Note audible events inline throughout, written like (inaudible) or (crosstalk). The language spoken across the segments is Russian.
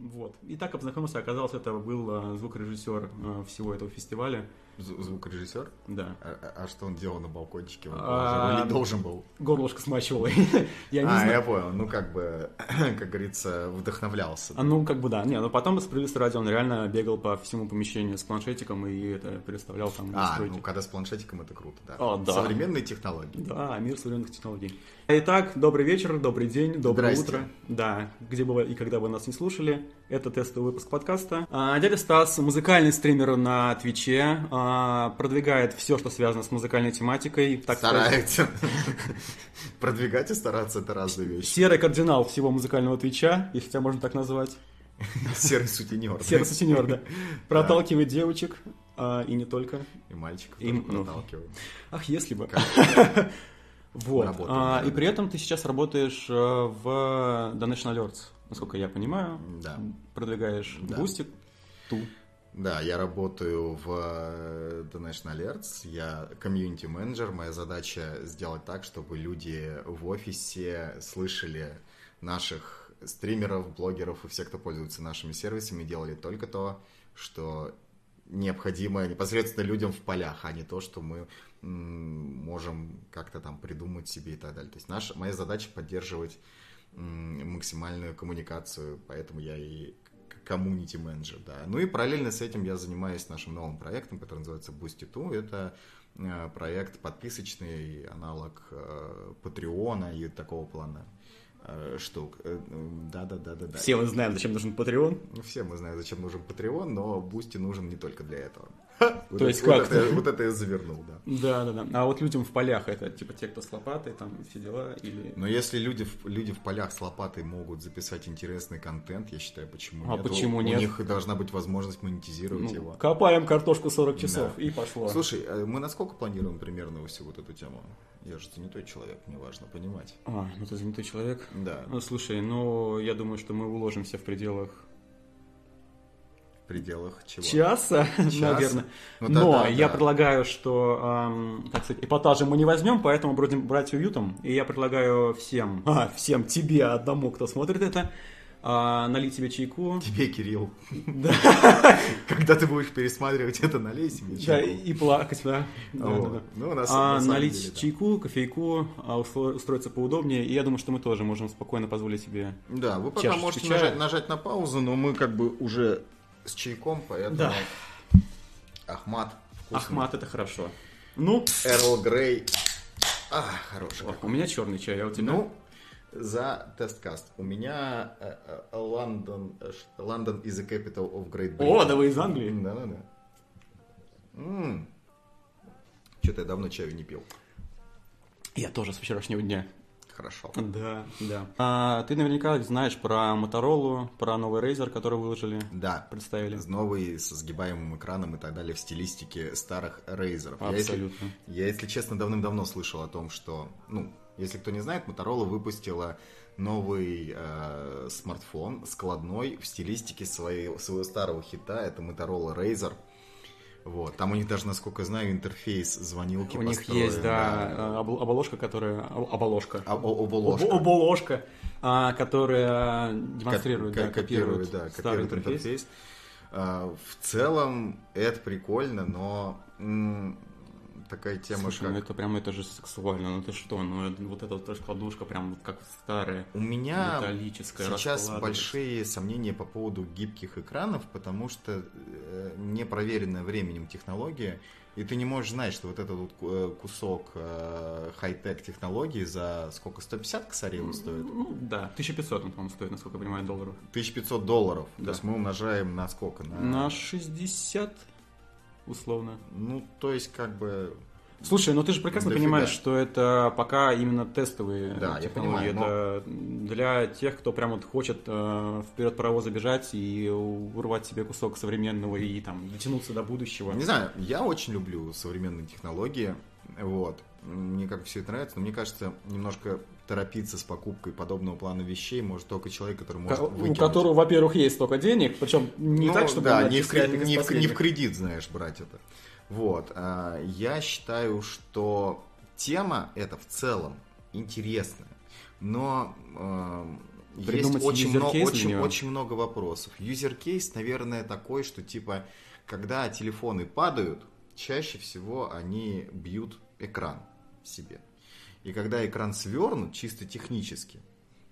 Вот. И так познакомился, оказалось, это был э, звукорежиссер э, всего этого фестиваля. З- звукорежиссер? Да. А, а- а что он делал на балкончике? Он А, или должен был? Горлышко смачивало. (laughs) Я не а, знаю. я понял. Ну, как бы, (clears throat) как говорится, вдохновлялся. А, ну, как бы да. Не, но потом справедливости ради он реально бегал по всему помещению с планшетиком и это переставлял там А, настройки. ну, когда с планшетиком это круто, да. А, да. Современные технологии. Да, мир современных технологий. Итак, добрый вечер, добрый день, доброе Здрасте. утро. Да, где бы вы и когда бы нас не слушали, это тестовый выпуск подкаста. А, дядя Стас, музыкальный стример на Твиче, а, продвигает все, что связано с музыкальной тематикой. Так Старается. (laughs) Продвигать и стараться это разные вещи. серый кардинал всего музыкального Твича, если тебя можно так назвать. (laughs) Серый сутенер. Серый сутенер, да. (laughs) Проталкивает девочек, а, и не только. И мальчиков И, тоже ну, проталкивает. Ах, если бы. Вот. Работаем, А, и при этом ты сейчас работаешь э, в Donation Alerts, насколько я понимаю. Да. Продвигаешь Да. Boosty. To. Да, я работаю в э, Donation Alerts, я комьюнити-менеджер, моя задача сделать так, чтобы люди в офисе слышали наших стримеров, блогеров и всех, кто пользуется нашими сервисами, делали только то, что необходимо непосредственно людям в полях, а не то, что мы можем как-то там придумать себе и так далее. То есть наша, моя задача поддерживать максимальную коммуникацию, поэтому я и комьюнити менеджер, да. Ну и параллельно с этим я занимаюсь нашим новым проектом, который называется Boosty 2. Это э, проект подписочный, аналог э, Патреона и такого плана э, штук. Да-да-да-да-да. Все мы знаем, зачем нужен Patreon. Ну, все мы знаем, зачем нужен Patreon, но Boosty нужен не только для этого. Вот То есть вот как? это- Вот это я завернул, да. Да, да, да. А вот людям в полях это типа те, кто с лопатой, там все дела, или. Но если люди, в- люди в полях с лопатой могут записать интересный контент, я считаю, почему А нет? почему У- нет? У них должна быть возможность монетизировать Ну, его. копаем картошку 40 часов Да. и пошло. Слушай, а мы насколько планируем примерно всю вот эту тему? Я же занятой человек, мне важно понимать. А, ну ты занятой человек. Да, Ну, слушай, ну, я думаю, что мы уложимся в пределах в пределах чего? часа, (laughs) Часа? наверное. Ну, Но я да. предлагаю, что, эм, так сказать, эпатажи мы не возьмем, поэтому будем брать уютом. И я предлагаю всем, (laughs) а, всем тебе одному, кто смотрит это, а, налить себе чайку. Тебе, Кирилл, (laughs) Да, когда ты будешь пересматривать это, налей себе да, чайку. и и плакать, да. Да, да, да. Ну, А, на налить деле, да. чайку, кофейку, а, устро- устроиться поудобнее. И я думаю, что мы тоже можем спокойно позволить себе. Да, вы пока можете чая. нажать, нажать на паузу, но мы как бы уже с чайком, поэтому... Да. Ахмат. вкусный. Ахмат, это хорошо. Ну, Эрл Грей. А, хороший. у меня черный чай, а у тебя? Ну, за тесткаст. У меня э, э, London, э, London is the capital of Great Britain. О, да вы из Англии. Да-да-да. Что-то я давно чаю не пил. Я тоже с вчерашнего дня. Хорошо. Да, да. А, ты наверняка знаешь про Моторолу, про новый Razer, который выложили, Да. представили. Новый со сгибаемым экраном и так далее в стилистике старых Razer. Я, если, Абсолютно. я, если честно, давным-давно слышал о том, что, ну, если кто не знает, Motorola выпустила новый э, смартфон складной в стилистике своей, своего старого хита. Это Motorola Razer. Вот. Там у них даже, насколько я знаю, интерфейс звонилки У них есть, да, э, обл- оболочка, которая... об- Оболочка. А- о- оболожка. Об- Оболожка, а, которая демонстрирует, Ко- да, копирует, да, старый копирует интерфейс. интерфейс. А, В целом, это прикольно, но такая тема, Слушай, ну как... это прям, это же сексуально, ну ты что, ну вот эта вот раскладушка прям вот как старая, У меня металлическая, сейчас большие сомнения по поводу гибких экранов, потому что э, непроверенная временем технология, и ты не можешь знать, что вот этот вот э, кусок э, хай-тек технологии за сколько, 150 косарей он стоит? Ну, да, 1500 он, по-моему, стоит, насколько я понимаю, долларов. 1500 долларов. Да. То есть мы умножаем на сколько? На, На 60, условно. Ну, то есть как бы... Слушай, ну ты же прекрасно Дофига. понимаешь, что это пока именно тестовые Да, я технологии. понимаю, но- это для тех, кто прям вот хочет э, вперед паровоза бежать и урвать себе кусок современного и там дотянуться до будущего. Не знаю, я очень люблю современные технологии, вот. Мне как все это нравится, но мне кажется, немножко торопиться с покупкой подобного плана вещей может только человек, который может Ко- у выкинуть. которого, во-первых, есть столько денег, причем не Ну, так, чтобы да, не в, отчисляет кре- их из не в- не в кредит, знаешь, брать это. Вот. а, Я считаю, что тема эта в целом интересная, но эм, есть очень, много, очень, очень много вопросов. Юзер кейс, наверное, такой, что типа, когда телефоны падают, чаще всего они бьют экран себе. И когда экран свернут, чисто технически,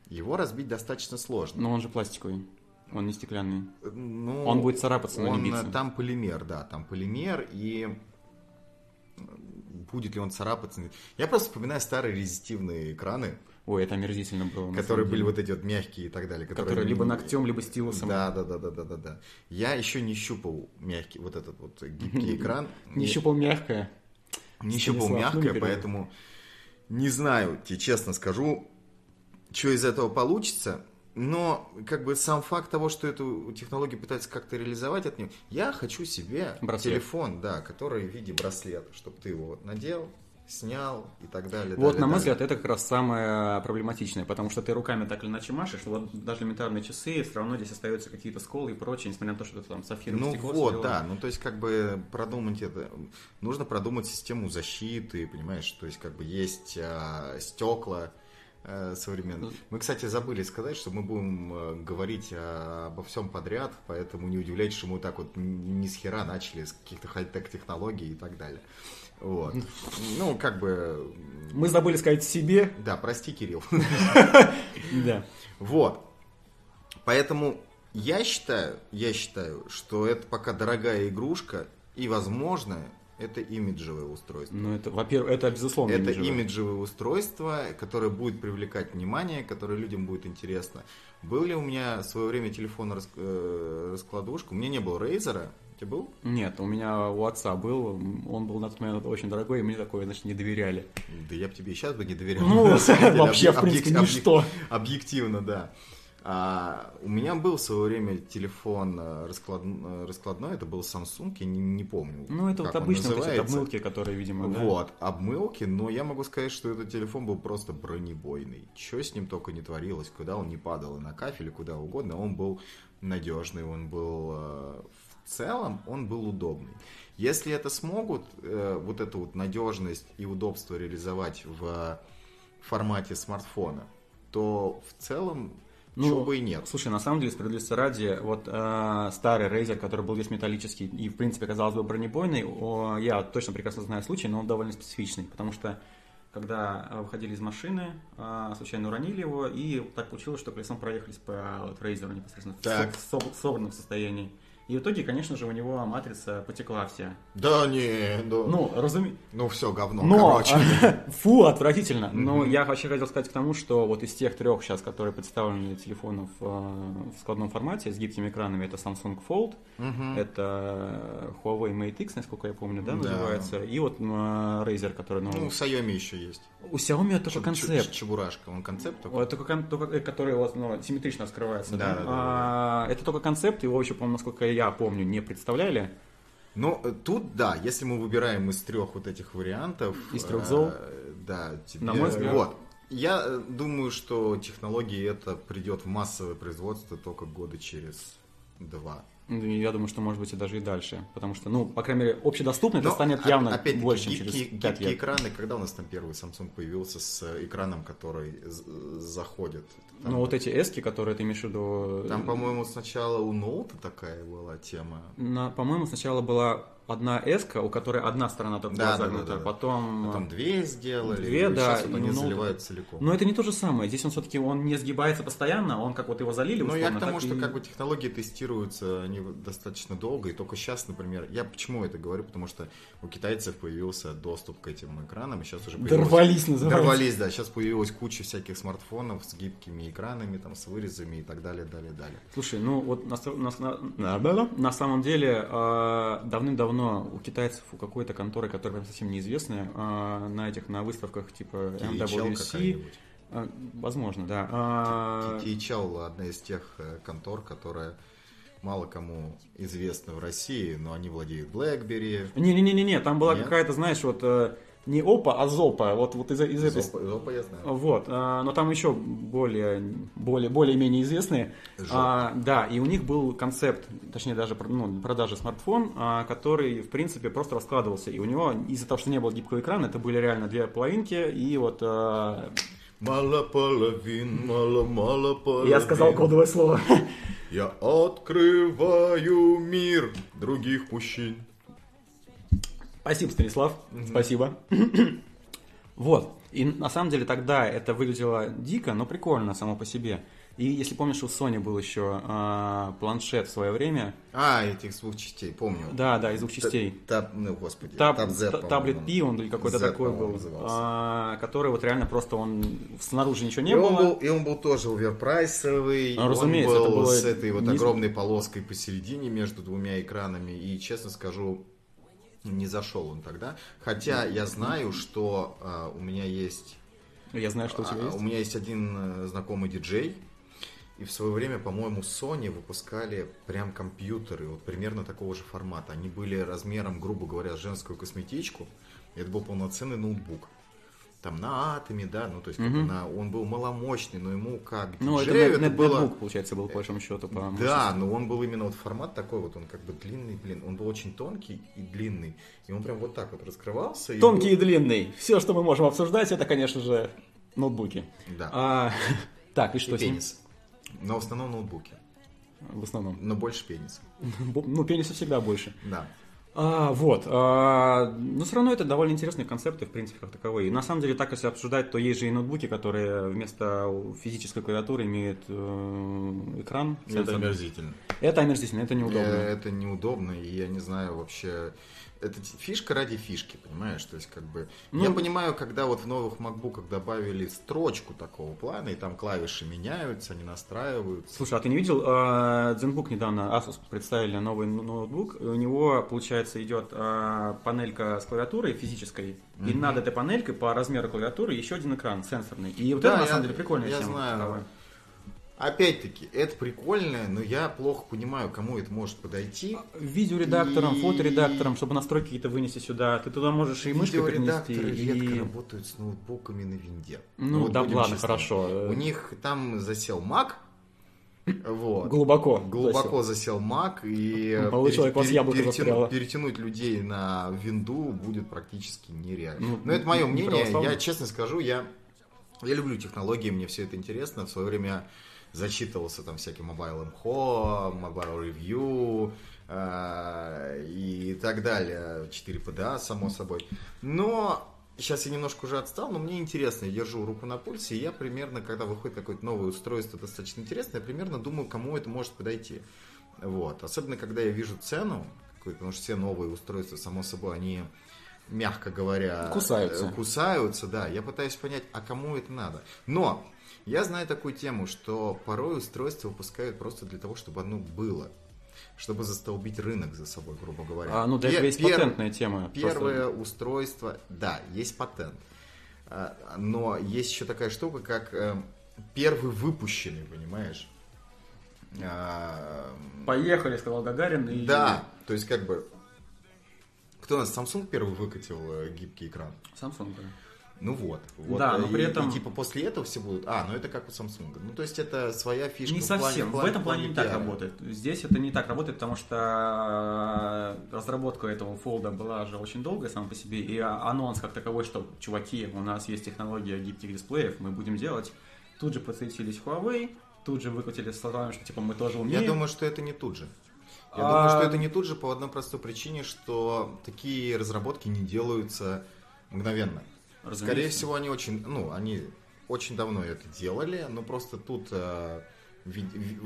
его разбить достаточно сложно. Но он же пластиковый. Он не стеклянный. Ну, он будет царапаться, но он, не биться. Там полимер, да, там полимер, и будет ли он царапаться. Я просто вспоминаю старые резистивные экраны. Ой, это омерзительно было. Которые были вот эти вот мягкие и так далее. Которые, которые либо ногтем, либо стилусом. Да, да, да, да, да, да, да. Я еще не щупал мягкий, вот этот вот гибкий (laughs) экран. Не щупал мягкое. Не щупал мягкое, поэтому не знаю, тебе честно скажу, что из этого получится. Но как бы сам факт того, что эту технологию пытаются как-то реализовать от нее, я хочу себе браслет. телефон, да, который в виде браслета, чтобы ты его надел, снял и так далее. Вот, далее, на мой далее. взгляд, это как раз самое проблематичное, потому что ты руками так или иначе машешь, вот даже элементарные часы, все равно здесь остаются какие-то сколы и прочее, несмотря на то, что это там сапфировое ну стекло. Ну вот, да, ну то есть как бы продумать это, нужно продумать систему защиты, понимаешь, то есть как бы есть а, стекла, Э, современных. Мы, кстати, забыли сказать, что мы будем э, говорить обо всем подряд, поэтому не удивляйтесь, что мы так вот ни с хера начали с каких-то хай-тек технологий и так далее. Вот. Ну, как бы... Мы забыли сказать себе. Да, прости, Кирилл. (laughs) Да. Вот. Поэтому я считаю, я считаю, что это пока дорогая игрушка, и, возможно, это имиджевое устройство. Ну, это, во-первых, это безусловно Это имиджевое. имиджевое устройство, которое будет привлекать внимание, которое людям будет интересно. Был ли у меня в свое время телефон рас, э, раскладушка? У меня не было Razer. У тебя был? Нет, у меня у отца был. Он был на тот момент очень дорогой, и мне такое, значит, не доверяли. Да я бы тебе и сейчас бы не доверял. Ну, (laughs) вообще, в принципе, ничто. Объективно, да. А, у меня был в свое время телефон э, расклад... Э, раскладной, это был Samsung, я не, не помню. Ну, это вот обычно вот эти обмылки, которые, видимо, да? Вот, обмылки, но я могу сказать, что этот телефон был просто бронебойный. Что с ним только не творилось, куда он не падал, и на кафеле, куда угодно, он был надежный, он был э, в целом, он был удобный. Если это смогут, вот эту вот надежность и удобство реализовать в формате смартфона, то в целом ну, Чего бы и нет. Слушай, на самом деле, справедливости ради, вот э, старый Razer, который был весь металлический и, в принципе, казалось бы, бронебойный, о, я точно прекрасно знаю случай, но он довольно специфичный, потому что когда выходили из машины, э, случайно уронили его, и так получилось, что колесом проехались по вот, Razer непосредственно так. в, собранном состоянии. И в итоге, конечно же, у него матрица потекла вся. Да не, да. Ну, разумеется. Ну, все, говно, Но, короче. (laughs) фу, отвратительно. Но я вообще хотел сказать к тому, что вот из тех трех сейчас, которые представлены телефонов э, в складном формате с гибкими экранами, это Samsung Fold, это Huawei Mate X, насколько я помню, да, называется, и вот э, Razer, который... Ну, у Xiaomi еще есть. У Xiaomi это только концепт. Чебурашка, он концепт только, только который вот, ну, симметрично скрывается. Да, да, а, Это только концепт, его еще, по-моему, насколько я помню, не представляли. Ну, тут, да, если мы выбираем из трех вот этих вариантов... Из трех зол? Э, да, тебе... На мой взгляд. Вот. Я э, думаю, что технологии это придет в массовое производство только года через два. Я думаю, что может быть и даже и дальше. Потому что, ну, по крайней мере, общедоступно это станет явно опять больше, чем через 5 гибкие лет. экраны, когда у нас там первый Samsung появился с экраном, который заходит? Там, ну, вот эти эски, которые ты имеешь в виду... Там, по-моему, сначала у ноута такая была тема. На, по-моему, сначала была одна эска, у которой одна сторона только да, была загнута, да, да, да. потом... Потом две сделали, две, да, сейчас вот они ну, заливают целиком. Но это не то же самое, здесь он все-таки он не сгибается постоянно, он как вот его залили Ну, я к тому, что и... как бы технологии тестируются, они достаточно долго, и только сейчас, например, я почему это говорю, потому что у китайцев появился доступ к этим экранам, и сейчас уже появилось... Дорвались, называется. Дорвались, да, сейчас появилась куча всяких смартфонов с гибкими экранами, там, с вырезами и так далее, далее, далее. Слушай, ну вот на, на, на, на самом деле э, давным-давно у китайцев у какой-то конторы, которая прям совсем неизвестная, а, на этих, на выставках типа MWC. А, возможно, да. А... THL одна из тех э, контор, которая мало кому известна в России, но они владеют BlackBerry. Не-не-не-не, там была какая-то, знаешь, вот э, не опа, а зопа. Вот, вот из, из этой... Зопа, зопа я знаю. Вот, а, но там еще более, более, более-менее известные. А, да, и у них был концепт, точнее даже ну, продажи смартфон, а, который, в принципе, просто раскладывался. И у него, из-за того, что не было гибкого экрана, это были реально две половинки, и вот... А, Мало половин, мало-мало половин. Я сказал кодовое слово. Я открываю мир других мужчин. Спасибо, Станислав. Спасибо. (clears throat) Вот. И на самом деле тогда это выглядело дико, но прикольно само по себе. И если помнишь, у Sony был еще а, планшет в свое время. А, этих двух частей, помню. Да, да, из двух частей. Таб, ну, господи, Таб, Таб Z, таблет P, он или какой-то Z, такой был, а, который вот реально просто он снаружи ничего не И он, было. был, и он был тоже оверпрайсовый, Ну, он разумеется, был это было с этой вот огромной полоской посередине между двумя экранами, и, честно скажу, не зашел он тогда. Хотя я знаю, что а, у меня есть Я знаю, что у тебя А, есть. У меня есть один э, знакомый диджей, и в свое время, по-моему, Sony выпускали прям компьютеры вот примерно такого же формата. Они были размером, грубо говоря, женскую косметичку. Это был полноценный ноутбук. Там на атоме, да, ну то есть как бы на, он был маломощный, но ему как Ну, это, нет, это было... нетбук, получается, был по большому счету. По Да, но он был именно вот формат такой вот, он как бы длинный, блин, он был очень тонкий и длинный, и он прям вот так вот раскрывался. и Тонкий и был- длинный. Все, что мы можем обсуждать, это, конечно же, ноутбуки. Да. А, (laughs) так, и и что с ним? пенис. Но в основном ноутбуки, В основном. но больше пенис. (laughs) Ну, пениса всегда больше. Да. А, вот. а, но все равно это довольно интересные концепты, в принципе, как таковые. И на самом деле, так если обсуждать, то есть же и ноутбуки, которые вместо физической клавиатуры имеют э, экран. Это омерзительно. Это омерзительно, это неудобно. Э, Это неудобно, и я не знаю вообще... Это фишка ради фишки, понимаешь? То есть, как бы... Ну- Я понимаю, когда вот в новых MacBook добавили строчку такого плана, и там клавиши меняются, они настраиваются. Слушай, а ты не видел, э, ZenBook недавно Asus представили новый но- ноутбук, у него, получается, идет э, панелька с клавиатурой физической, и над этой панелькой по размеру клавиатуры еще один экран сенсорный. И вот Да, это, на я- самом деле, прикольная я тема. знаю. Опять-таки, это прикольно, но я плохо понимаю, кому это может подойти. Видеоредактором, И- фоторедактором, чтобы настройки какие-то вынести сюда. Ты туда можешь и мышкой. Видеоредакторы редко И... работают с ноутбуками на винде. Ну, вот да ладно, честны. хорошо. У них там засел Mac, вот. Глубоко. Глубоко засел Mac, и Молодой пере- вас яблоко перетянуть, перетянуть людей на винду будет практически нереально. Ну, Но это мое не мнение. Я честно скажу, я, я люблю технологии, мне все это интересно. В свое время зачитывался там всяким Mobile Info, Mobile Review э, и так далее. 4PDA, само собой. Но Сейчас я немножко уже отстал, но мне интересно, я держу руку на пульсе, и я примерно, когда выходит какое-то новое устройство достаточно интересное, я примерно думаю, кому это может подойти. Вот. Особенно, когда я вижу цену, потому что все новые устройства, само собой, они, мягко говоря... Кусаются. Кусаются, да. Я пытаюсь понять, а кому это надо. Но я знаю такую тему, что порой устройства выпускают просто для того, чтобы оно было. Чтобы застолбить рынок за собой, грубо говоря. А, ну, для этого есть пер- патентная тема. Первое устройство, да, есть патент. А, Но есть еще такая штука, как э, первый выпущенный, понимаешь? А, Просто Поехали, сказал Гагарин. И... Да, то есть как бы... Кто у нас, Samsung первый выкатил э, гибкий экран? Samsung. да. Ну вот. вот Да, э, но при и- этом- И, типа после этого все будут... А, ну это как у Samsung. Ну то есть это своя фишка Не в плане- совсем. в В, плане- этом плане не так пиара. работает. Здесь это не так работает, потому что э, разработка этого фолда была же очень долгая сама по себе, и а- анонс как таковой, что, чуваки, у нас есть технология гибких дисплеев, мы будем делать. Тут же подсветились Huawei, тут же выкатили словами, что типа мы тоже умеем. Я думаю, что это не тут же. Я А- думаю, что это не тут же по одной простой причине, что такие разработки не делаются мгновенно. Разумеется. Скорее всего, они очень, ну, они очень давно это делали, но просто тут э, в,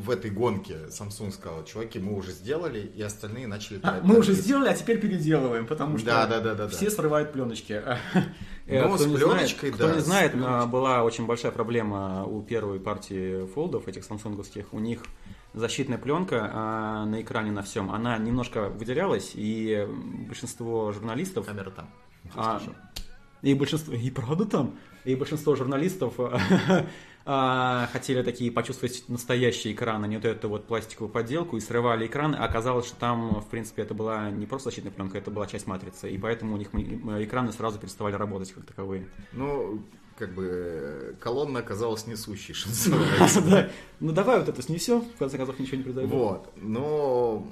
в- этой гонке Samsung сказал, чуваки, мы уже сделали, и остальные начали... А, мы уже сделали, а теперь переделываем, потому что Да, да, да, да, да. все срывают пленочки. (laughs) Ну, Э, с не пленочкой, знает, Кто да, не с знает, пленочкой. а, была очень большая проблема у первой партии фолдов, этих самсунговских. У них защитная пленка а, на экране на всем, она немножко выделялась, и большинство журналистов... Камера там. а. И большинство... И правда там? И большинство журналистов а, (laughs) хотели такие почувствовать настоящий экран, а не вот эту вот пластиковую подделку, и срывали экран, а оказалось, что там, в принципе, это была не просто защитная пленка, это была часть матрицы, и поэтому у них экраны сразу переставали работать как таковые. Ну, как бы э, колонна оказалась несущей, что (laughs) называется. Ну давай вот это снесем, в конце концов ничего не произойдет. Вот, но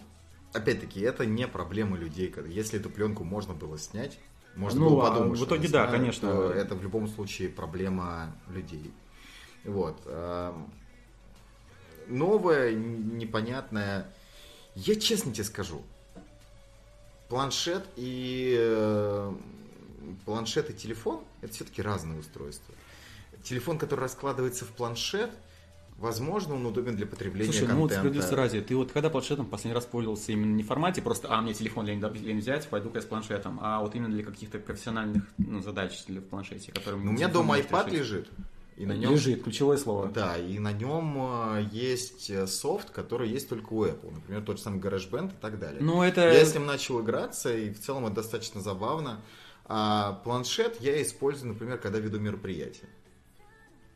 опять-таки это не проблема людей. Если эту пленку можно было снять, Можно Ну, было а подумать, в что итоге да, конечно. Это в любом случае проблема людей. Вот. эм, Новое, непонятное. Я честно тебе скажу. Планшет и планшет и телефон это все-таки разные устройства. Телефон, который раскладывается в планшет, возможно, он удобен для потребления Слушай, ну вот контента. справедливости ради, ты вот когда планшетом последний раз пользовался именно не в формате просто, а, мне телефон лень, лень взять, пойду-ка я с планшетом, а вот именно для каких-то профессиональных ну, задач для в планшете, которые... Ну, у меня дома iPad решить. лежит. И на нем Лежит, ключевое слово. Да, и на нем э, есть э, софт, который есть только у Apple. Например, тот же самый GarageBand и так далее. Ну, это... Я с ним начал играться, и в целом это достаточно забавно. А планшет я использую, например, когда веду мероприятие.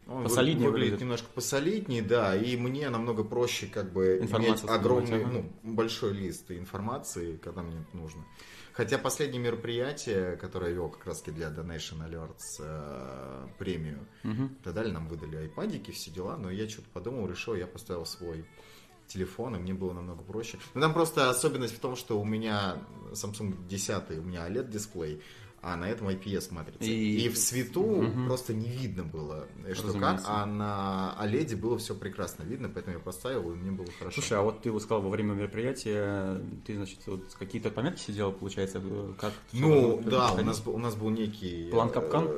Он вы- Посолиднее выглядит выглядит. немножко посолиднее, да, и мне намного проще как бы иметь огромный, ага. ну, большой лист информации, когда мне это нужно. Хотя последнее мероприятие, которое я вел как раз для Donation Alerts э, премию. Тогда дали, нам выдали айпадики, все дела, но я что-то подумал, решил, я поставил свой телефон, и мне было намного проще. Ну, там просто особенность в том, что у меня Samsung 10, у меня OLED-дисплей, а на этом IPS матрица. И- И, в свету Мгм. просто не видно было, э, что как, Разумеется. а на OLED было все прекрасно видно, поэтому я поставил, и мне было хорошо. Слушай, а вот ты вот сказал во время мероприятия, ты, значит, вот какие-то пометки сидел, получается, э, как... Ну, как да, у нас, у нас был некий... План э, капкан?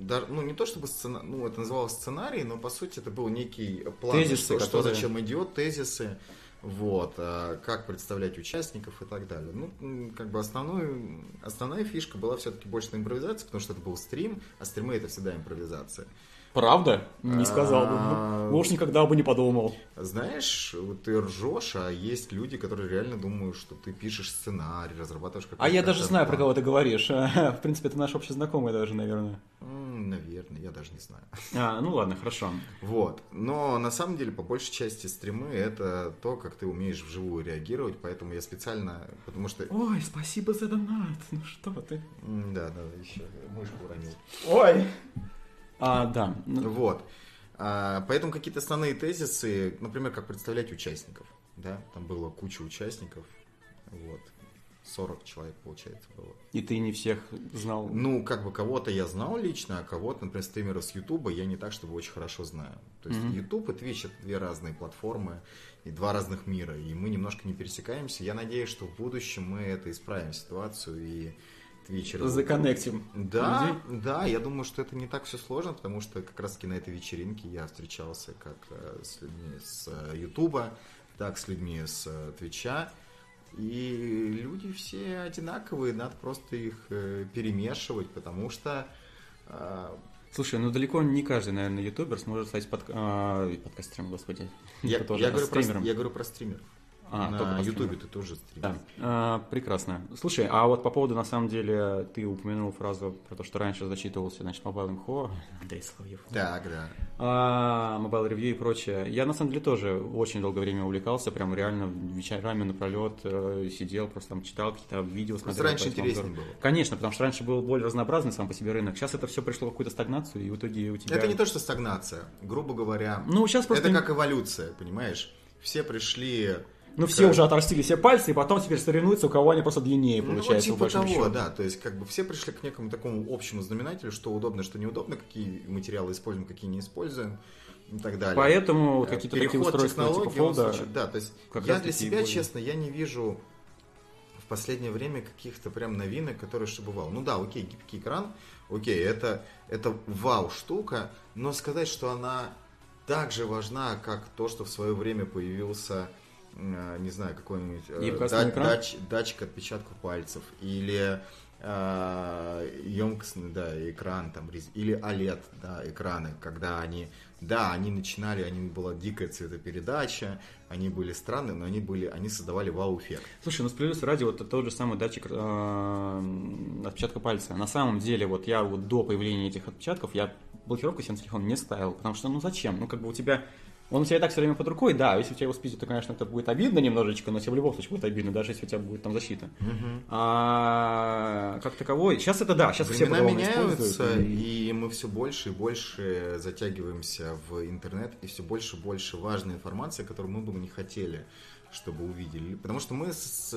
да, ну, не то чтобы сцена, ну, это называлось сценарий, но, по сути, это был некий план, Тезисы, что, что которые- зачем идет, тезисы, вот, а, как представлять участников и так далее. Ну, как бы основную, основная фишка была все-таки больше на импровизации, потому что это был стрим, а стримы это всегда импровизация. Правда? Не сказал бы. А, Ну, уж никогда бы не подумал. Знаешь, вот ты ржешь, а есть люди, которые реально думают, что ты пишешь сценарий, разрабатываешь какой-то А я даже знаю, про кого ты говоришь. (laughs) В принципе, это наш общий знакомый даже, наверное. Наверное, я даже не знаю. А, ну ладно, хорошо. Вот. Но на самом деле, по большей части, стримы это то, как ты умеешь вживую реагировать, поэтому я специально, потому что... Ой, спасибо за донат. Ну что ты? Да, да, еще мышку уронил. Ой. А, да. Вот. А, Поэтому какие-то основные тезисы, например, как представлять участников. Да, там было куча участников. Вот. 40 человек, получается, было. И ты не всех знал. Ну, как бы кого-то я знал лично, а кого-то, например, стримеров с Ютуба я не так, чтобы очень хорошо знаю. То есть. YouTube и Twitch это две разные платформы и два разных мира, и мы немножко не пересекаемся. Я надеюсь, что в будущем мы это исправим ситуацию и Twitch... Законнектим. Да, людей. да, я думаю, что это не так все сложно, потому что как раз таки на этой вечеринке я встречался как э, с людьми с э, Ютуба, так с людьми с э, Твича. И люди все одинаковые, надо просто их э, перемешивать, потому что э, Слушай, ну далеко не каждый, наверное, ютубер сможет стать под... а, подкастером, господи. я, я говорю про, я говорю про стримеров. А, на Ютубе ты тоже стример. Да, А, прекрасно. Слушай, а вот по поводу, на самом деле, ты упомянул фразу про то, что раньше зачитывался, значит, Mobile Info, Андрей Соловьев, Так, да. а, Mobile Review и прочее. Я, на самом деле, тоже очень долгое время увлекался, прям реально вечерами напролет э, сидел, просто там читал какие-то видео, Просто смотрел. раньше интереснее было. Конечно, потому что раньше был более разнообразный сам по себе рынок. Сейчас это все пришло в какую-то стагнацию, и в итоге у тебя... Это не то, что стагнация. Грубо говоря, Ну, сейчас просто... это как эволюция, понимаешь? Все пришли Ну, все Как- уже отрастили себе пальцы, и потом теперь соревнуются, у кого они просто длиннее, получается, ну, по типа большому того, счету. да. То есть, как бы все пришли к некому такому общему знаменателю, что удобно, что неудобно, какие материалы используем, какие не используем и так далее. Поэтому вот Э, какие-то такие Переход устройства типа фолда... случай- да, то есть как я для себя, более- честно, я не вижу в последнее время каких-то прям новинок, которые что бывало. Ну да, окей, гибкий экран, окей, это, это вау штука, но сказать, что она так же важна, как то, что в свое время появился, не знаю, какой-нибудь э, да- дач- датчик отпечатков пальцев, или емкостный, да, экран, там, или OLED, да, экраны, когда они, да, они начинали, они была дикая цветопередача, они были странные, но они были, они создавали вау-эффект. Слушай, ну справедливости ради, вот тот же самый датчик э, отпечатка пальца. На самом деле, вот я вот до появления этих отпечатков, я блокировку себе на телефон не ставил, потому что, ну зачем? Ну как бы у тебя, он у тебя и так все время под рукой, да, если у тебя его спиздят, то, конечно, это будет обидно немножечко, но тебе в любом случае будет обидно, даже если у тебя будет там защита. А как таковой, сейчас это да, сейчас все Времена по-другому меняются, и- и мы все больше и больше затягиваемся в интернет, и все больше и больше важной информации, которую мы бы не хотели, чтобы увидели. Потому что мы с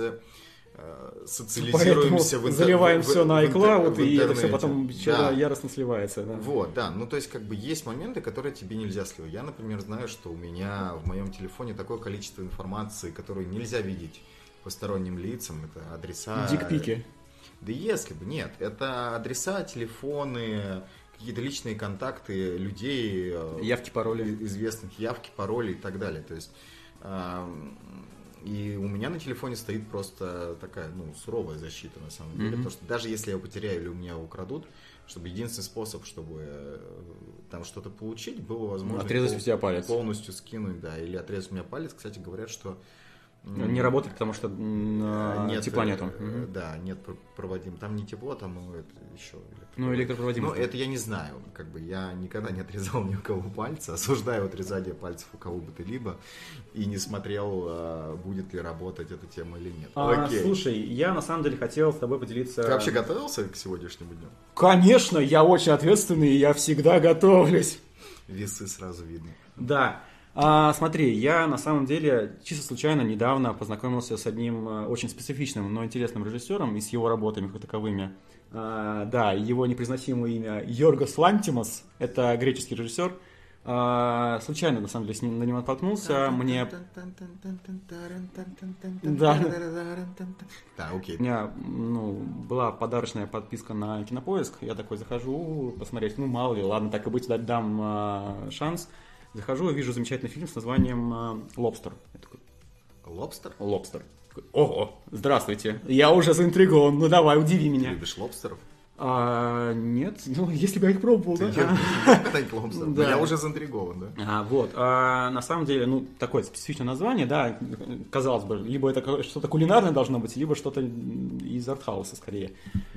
социализируемся Поэтому в заливаем в, все на iCloud, в, и это все потом да. яростно сливается. Да. Вот, да. Ну, то есть, как бы есть моменты, которые тебе нельзя сливать. Я, например, знаю, что у меня в моем телефоне такое количество информации, которую нельзя видеть посторонним лицам. Это адреса... Дикпики. Да если бы, нет. Это адреса, телефоны, какие-то личные контакты людей. Э, явки, пароли. Известных явки, пароли и так далее. То есть и у меня на телефоне стоит просто такая, ну, суровая защита, на самом деле. Mm-hmm. Потому что даже если я потеряю или у меня украдут, чтобы единственный способ, чтобы э, там что-то получить, было возможно отрезать пол- у тебя палец. полностью скинуть, да, или отрезать у меня палец. Кстати, говорят, что не работает, потому что нет, тепла нету. Э, да, нет проводим. Там не тепло, там ну, это еще. Ну, электропроводимость. Ну, это я не знаю. Как бы я никогда не отрезал (laughs) ни у кого пальца. Осуждаю отрезание пальцев у кого бы то либо. И не смотрел, а, будет ли работать эта тема или нет. А, Окей. Слушай, я на самом деле хотел с тобой поделиться... Ты вообще готовился к сегодняшнему дню? Конечно, я очень ответственный, и я всегда готовлюсь. Весы сразу видно. Да. А, смотри, я на самом деле чисто случайно недавно познакомился с одним э, очень специфичным, но интересным режиссером и с его работами как таковыми. А, да, его непроизносимое имя Йоргос Лантимос, это греческий режиссер. А, случайно, на самом деле, с ним на него натолкнулся. Мне... Да. Да, окей. У меня ну, была подарочная подписка на Кинопоиск. Я такой захожу посмотреть. Ну, мало ли, ладно, так и быть, дать дам а, шанс. Захожу и вижу замечательный фильм с названием э, «Лобстер». «Лобстер»? «Лобстер». Ого, здравствуйте, я уже заинтригован, ну давай, удиви меня. Ты любишь лобстеров? А, нет, (laughs) ну если бы я их пробовал, Ты да. Лобстер. да. Я уже заинтригован, да. А, вот, а, на самом деле, ну, такое специфичное название, да, казалось бы, либо это что-то кулинарное должно быть, либо что-то из артхауса скорее.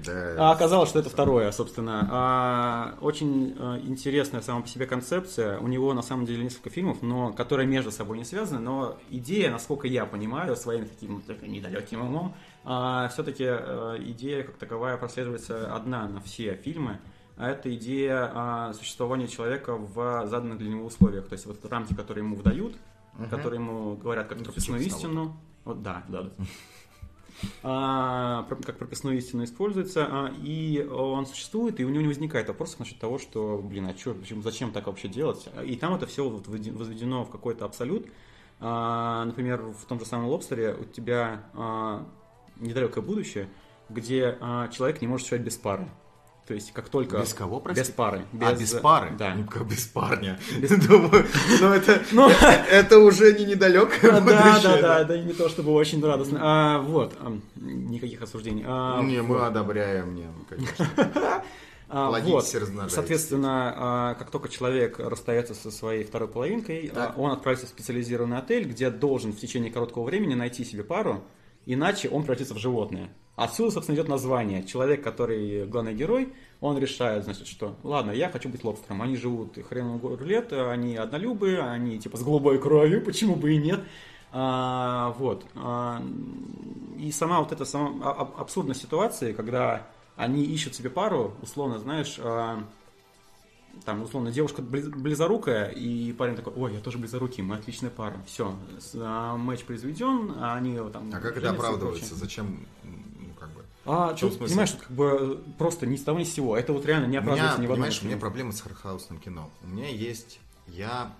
Да. А оказалось, что это второе, собственно. А, очень а, интересная сама по себе концепция. У него на самом деле несколько фильмов, но которые между собой не связаны, но идея, насколько я понимаю, своим таким недалеким умом, а, все-таки а, идея как таковая прослеживается одна на все фильмы, а это идея а, существования человека в заданных для него условиях. То есть вот рамки, которые ему выдают, угу. которые ему говорят как ну, прописную истину. Вот, да, да, да. А, как прописную истину используется, а, и он существует, и у него не возникает вопросов насчет того, что, блин, а что, почему, зачем так вообще делать? И там это все вот возведено в какой-то абсолют. А, например, в том же самом лобстере у тебя а, недалекое будущее, где а, человек не может существовать без пары. То есть, как только... Без кого, прости? Без пары. Без... А, без пары? Да. Ну, как без парня. Без... (laughs) Думаю, ну это, (laughs) ну, (laughs) это уже не недалекое да, будущее. Да, да, да, не то чтобы очень радостно. А, вот, никаких осуждений. А, не, мы одобряем, не, конечно. А, вот, соответственно, а, как только человек расстается со своей второй половинкой, так. он отправится в специализированный отель, где должен в течение короткого времени найти себе пару, иначе он превратится в животное. Отсюда, собственно, идет название. Человек, который главный герой, он решает, значит, что, ладно, я хочу быть лобстером. Они живут хрен лет, они однолюбые, они типа с голубой кровью, (laughs) почему бы и нет. А, вот. А, и сама вот эта сама абсурдная ситуация, когда они ищут себе пару, условно, знаешь, а, там, условно, девушка близорукая, и парень такой, ой, я тоже близорукий, мы отличная пара. Все, а, матч произведен, а они там... А как это оправдывается? Зачем а, ты понимаешь, что как бы просто ни с того ни с сего. Это вот реально не оправдывается ни в одном. Понимаешь, у меня проблемы с хардхаусным кино. У меня есть... Я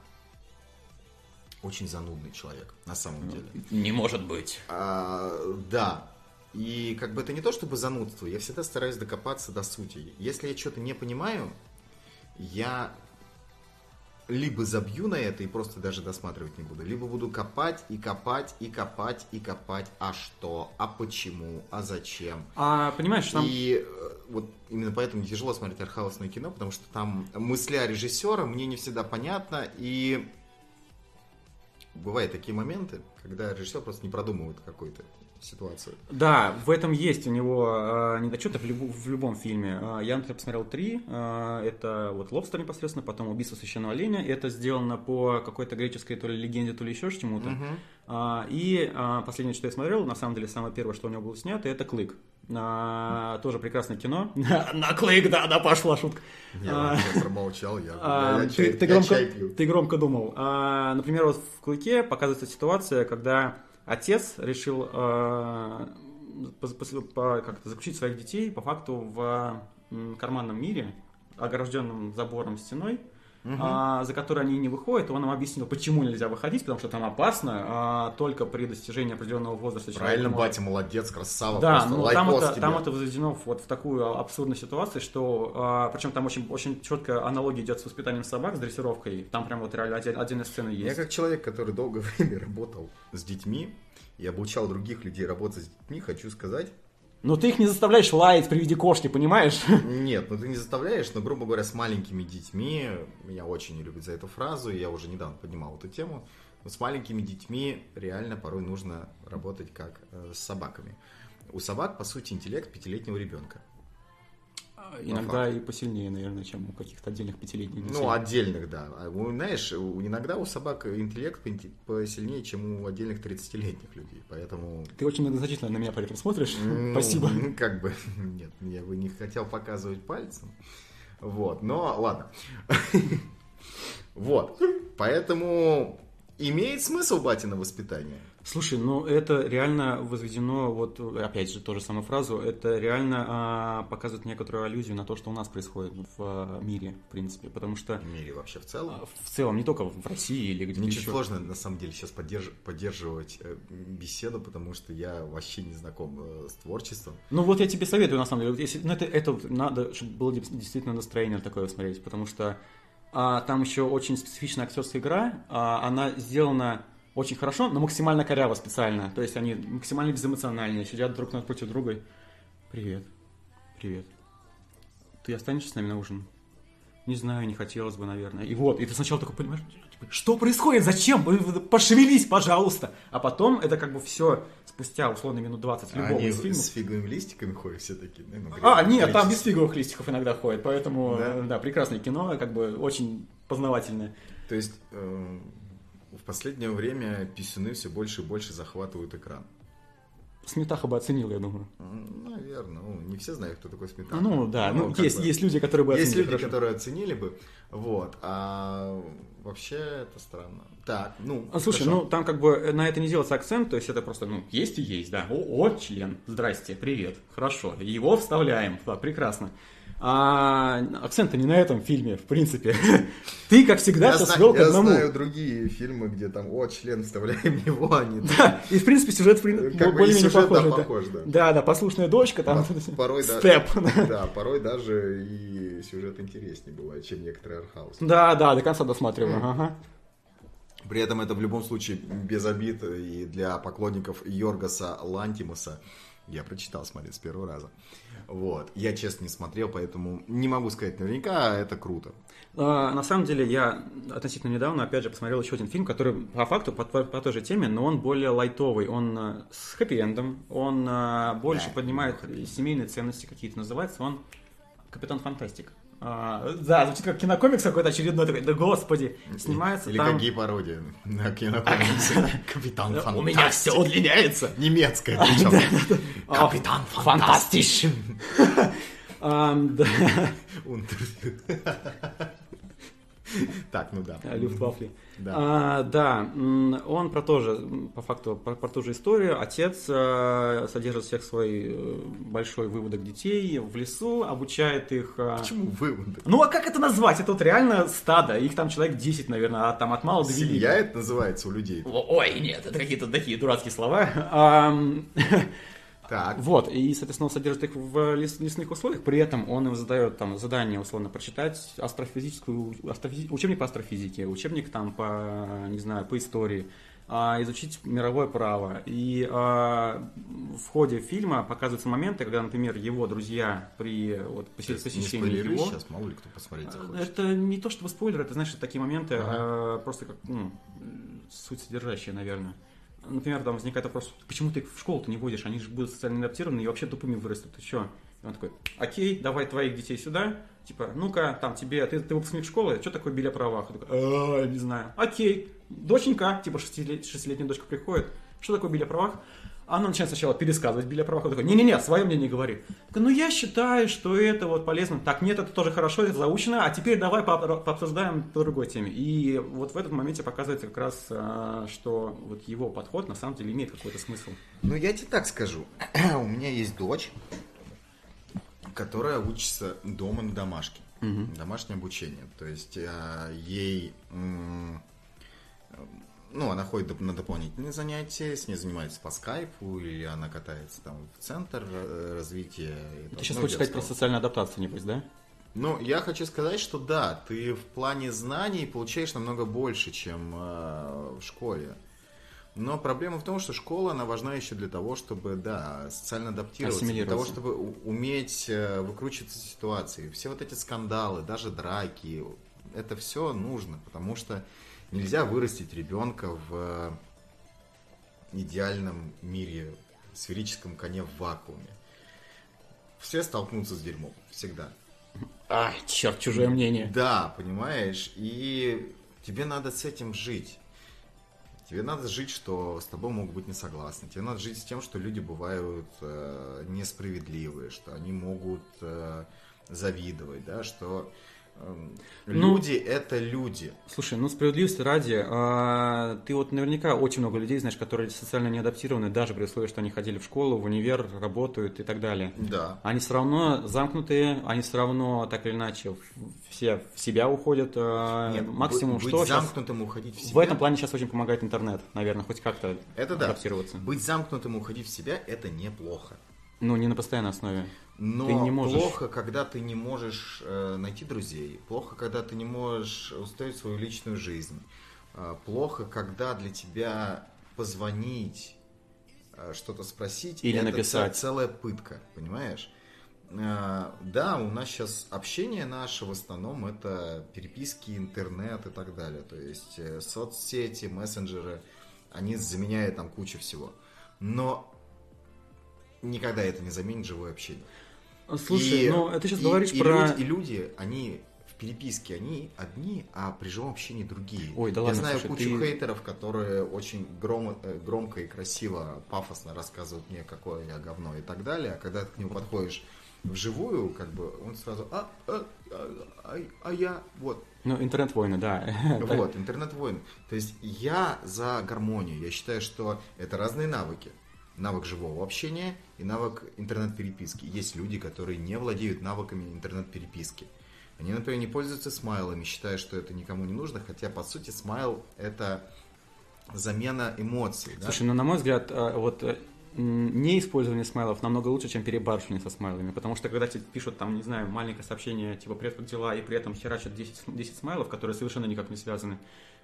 очень занудный человек, на самом деле. Не может быть. А, да. И как бы это не то чтобы занудство, я всегда стараюсь докопаться до сути. Если я что-то не понимаю, я либо забью на это и просто даже досматривать не буду, либо буду копать и копать и копать и копать, а что, а почему, а зачем. А понимаешь, там... И э, вот именно поэтому тяжело смотреть артхаусное кино, потому что там мысля режиссера мне не всегда понятна, и бывают такие моменты, когда режиссер просто не продумывает какой-то ситуацию. Да, в этом есть у него э, недочеты в, люб, в любом фильме. Э, я, например, посмотрел три. Э, это вот «Лобстер» непосредственно, потом «Убийство священного оленя». Это сделано по какой-то греческой то ли легенде, то ли еще чему-то. Угу. Э, и э, последнее, что я смотрел, на самом деле, самое первое, что у него было снято, это «Клык». А, тоже прекрасное кино. (laughs) На клык, да, да, пошла шутка. Я а, промолчал, я, а, (laughs) я, ты, чай, ты, громко, ты громко думал. А, например, вот в клыке показывается ситуация, когда отец решил э, как-то заключить своих детей по факту в карманном мире, огражденном забором стеной, а, за который они не выходят. Он им объяснил, почему нельзя выходить, потому что там опасно, а, только при достижении определенного возраста Правильно, может- батя, молодец, красава. Да, ну там это, тебе. там это возведено вот в такую абсурдную ситуацию, что а, причем там очень, очень четкая аналогия идет с воспитанием собак, с дрессировкой. Там прям вот реально отдель- отдельная сцена есть. Я как человек, который долгое (laughs) время работал с детьми и обучал других людей работать с детьми, хочу сказать, Но ты их не заставляешь лаять при виде кошки, понимаешь? Нет, ну ты не заставляешь, но, грубо говоря, с маленькими детьми, меня очень не любят за эту фразу, и я уже недавно поднимал эту тему, но с маленькими детьми реально порой нужно работать как э, с собаками. У собак, по сути, интеллект пятилетнего ребенка. Иногда и посильнее, наверное, чем у каких-то отдельных пятилетних детей. Ну, отдельных, да. А знаешь, иногда у собак интеллект посильнее, чем у отдельных 30-летних людей, поэтому... Ты очень многозначительно на меня при этом смотришь. Ну, (laughs) Спасибо. ну, Как бы, (laughs) нет, я бы не хотел показывать пальцем. Вот, но ладно. (laughs) Вот, поэтому имеет смысл батина воспитание. Слушай, ну это реально возведено, вот опять же, ту же самую фразу, это реально а, показывает некоторую аллюзию на то, что у нас происходит в а, мире, в принципе, потому что В мире вообще в целом. а, в целом, не только в России или где-то Мне еще. сложно, на самом деле, сейчас поддерж- поддерживать э, беседу, потому что я вообще не знаком э, с творчеством. Ну вот я тебе советую, на самом деле, если, ну, это, это надо, чтобы было действительно настроение такое смотреть, потому что а, там еще очень специфичная актерская игра, а, она сделана очень хорошо, но максимально коряво специально, то есть они максимально безэмоциональные, сидят друг напротив друга. Привет, привет. Ты останешься с нами на ужин? Не знаю, не хотелось бы, наверное. И вот, и ты сначала такой понимаешь, типа, что происходит, зачем? Пошевелись, пожалуйста. А потом это как бы все спустя условно минут 20 любого Они из фильмов. с фиговыми листиками ходят все такие. ну, А, нет, там без фиговых листиков иногда ходит, поэтому, Да? да, да прекрасное кино, как бы очень познавательное. То есть э, в последнее время писюны все больше и больше захватывают экран. Сметаха бы оценил, я думаю. Наверное, ну, не все знают, кто такой Сметана. Ну, да, ну, как есть, бы. есть люди, которые бы Есть оценили люди, хорошо. которые оценили бы, вот, а вообще это странно. Так, ну, А, Слушай, хорошо. ну там как бы на это не делается акцент, то есть это просто, ну, есть и есть, да. О, о, член, здрасте, привет, хорошо, его вставляем, да, прекрасно. А акцент-то не на этом фильме, в принципе. (laughs) Ты, как всегда, я, все зна- свел к я одному. знаю другие фильмы, где там, о, член, вставляем его, а не Да, и, в принципе, сюжет Как более-менее да, похож, да. Да, да, послушная дочка, там, (laughs) порой степ. даже, (laughs) да, порой даже и сюжет интереснее бывает, чем некоторые артхаусы. Да, да, до конца досматриваю. Ага. При этом это в любом случае без обид и для поклонников Йоргаса Лантимуса. Я прочитал, смотри, с первого раза. Вот. Я, честно, не смотрел, поэтому не могу сказать наверняка, а это круто. А, На самом деле, я относительно недавно, опять же, посмотрел еще один фильм, который по факту по, по- по той же теме, но он более лайтовый. Он э, с хэппи-эндом, он э, больше Да, поднимает семейные ценности какие-то. Называется он «Капитан Фантастик». А, да, звучит как кинокомикс какой-то очередной такой, да господи, снимается Или там... как гей-пародия на кинокомиксе. Капитан У меня все Фантастик. удлиняется. Немецкая (laughs) причем. Капитан Фантастиш. (laughs) (laughs) (laughs) Так, ну да. Люфтвафли. Да. А, да, он про то же, по факту, про, про ту же историю. Отец э, содержит всех свой э, большой выводок детей в лесу, обучает их... э, Почему выводы? Ну, а как это назвать? Это вот реально стадо. Их там человек 10, наверное, а там от мала до велика. Семья это называется у людей. Ой, нет, это какие-то такие дурацкие слова. (laughs) (laughs) Так, Вот, и, соответственно, он содержит их в лес- лесных условиях, при этом он им задает там задание, условно, прочитать астрофизическую, астрофизи- учебник по астрофизике, учебник там по, не знаю, по истории, а, изучить мировое право. И а, в ходе фильма показываются моменты, когда, например, его друзья при вот, посе- не посещении спойлеры его... сейчас, мало ли кто посмотреть захочет. Это не то чтобы спойлер, это, знаешь, такие моменты, Ага. а, просто как, ну, суть содержащая, наверное. Например, там возникает вопрос, почему ты их в школу-то не водишь, они же будут социально адаптированы и вообще тупыми вырастут, ты? И он такой, окей, давай твоих детей сюда, типа, ну-ка, там тебе, ты, ты выпускник школы, что такое о правах? Я «А, не знаю, окей, доченька, типа шестилет- шестилетняя дочка приходит, что такое о правах? Она начинает сначала пересказывать Билли он такой, не-не-не, свое мнение говори. Ну я считаю, что это вот полезно. Так, нет, это тоже хорошо, это заучено, а теперь давай пообсуждаем по другой теме. И вот в этом моменте показывается как раз, а, что вот его подход на самом деле имеет какой-то смысл. Ну я тебе так скажу, (clears throat) у меня есть дочь, которая учится дома на домашке. Угу. Домашнее обучение. То есть а, ей ну, она ходит на дополнительные занятия, с ней занимается по скайпу, или она катается там в центр э, развития. Ты сейчас ну, хочешь сказать про социальную адаптацию, небось, да? Ну, я хочу сказать, что да, ты в плане знаний получаешь намного больше, чем э, в школе. Но проблема в том, что школа, она важна еще для того, чтобы, да, социально адаптироваться, для того, чтобы уметь э, выкручиваться из ситуации. Все вот эти скандалы, даже драки, это все нужно, потому что Нельзя вырастить ребенка в идеальном мире, сферическом коне в вакууме. Все столкнутся с дерьмом, всегда. А, черт, чужое мнение. Да, понимаешь, и тебе надо с этим жить. Тебе надо жить, что с тобой могут быть не согласны. Тебе надо жить с тем, что люди бывают э, несправедливые, что они могут э, завидовать, да, что люди ну, это люди. Слушай, ну справедливости ради, а, ты вот наверняка очень много людей знаешь, которые социально не адаптированы, даже при условии, что они ходили в школу, в универ, работают и так далее. Да. Они все равно замкнутые, они все равно так или иначе все в себя уходят. А, Нет, максимум быть что замкнутым сейчас, уходить в себя. В этом плане сейчас очень помогает интернет, наверное, хоть как-то это адаптироваться. Да. Быть замкнутым и уходить в себя это неплохо. Ну, не на постоянной основе. Но ты не можешь... плохо, когда ты не можешь э, найти друзей, плохо, когда ты не можешь устроить свою личную жизнь, э, плохо, когда для тебя позвонить, э, что-то спросить, или это написать. целая пытка, понимаешь? Да, у нас сейчас общение наше в основном это переписки, интернет и так далее, то есть соцсети, мессенджеры, они заменяют там кучу всего. Но никогда это не заменит живое общение. Слушай, и, ну ты сейчас и, говоришь и про... Люди, и люди, они в переписке, они одни, а при живом общении другие. Ой, да Я ладно, знаю слушай, кучу ты... хейтеров, которые очень гром, э, громко и красиво, пафосно рассказывают мне, какое я говно и так далее, а когда ты к нему подходишь вживую, как бы он сразу, а, а, а, а, а я, вот. Ну, интернет-войны, да. (laughs) Вот, интернет-войны. То есть я за гармонию. Я считаю, что это разные навыки навык живого общения и навык интернет-переписки. Есть люди, которые не владеют навыками интернет-переписки. Они, например, не пользуются смайлами, считая, что это никому не нужно, хотя, по сути, смайл – это замена эмоций. Слушай, да? ну, на мой взгляд, э, вот э, не использование смайлов намного лучше, чем перебарщивание со смайлами, потому что когда тебе пишут там, не знаю, маленькое сообщение, типа «Привет, как дела?» и при этом херачат 10, 10 смайлов, которые совершенно никак не связаны,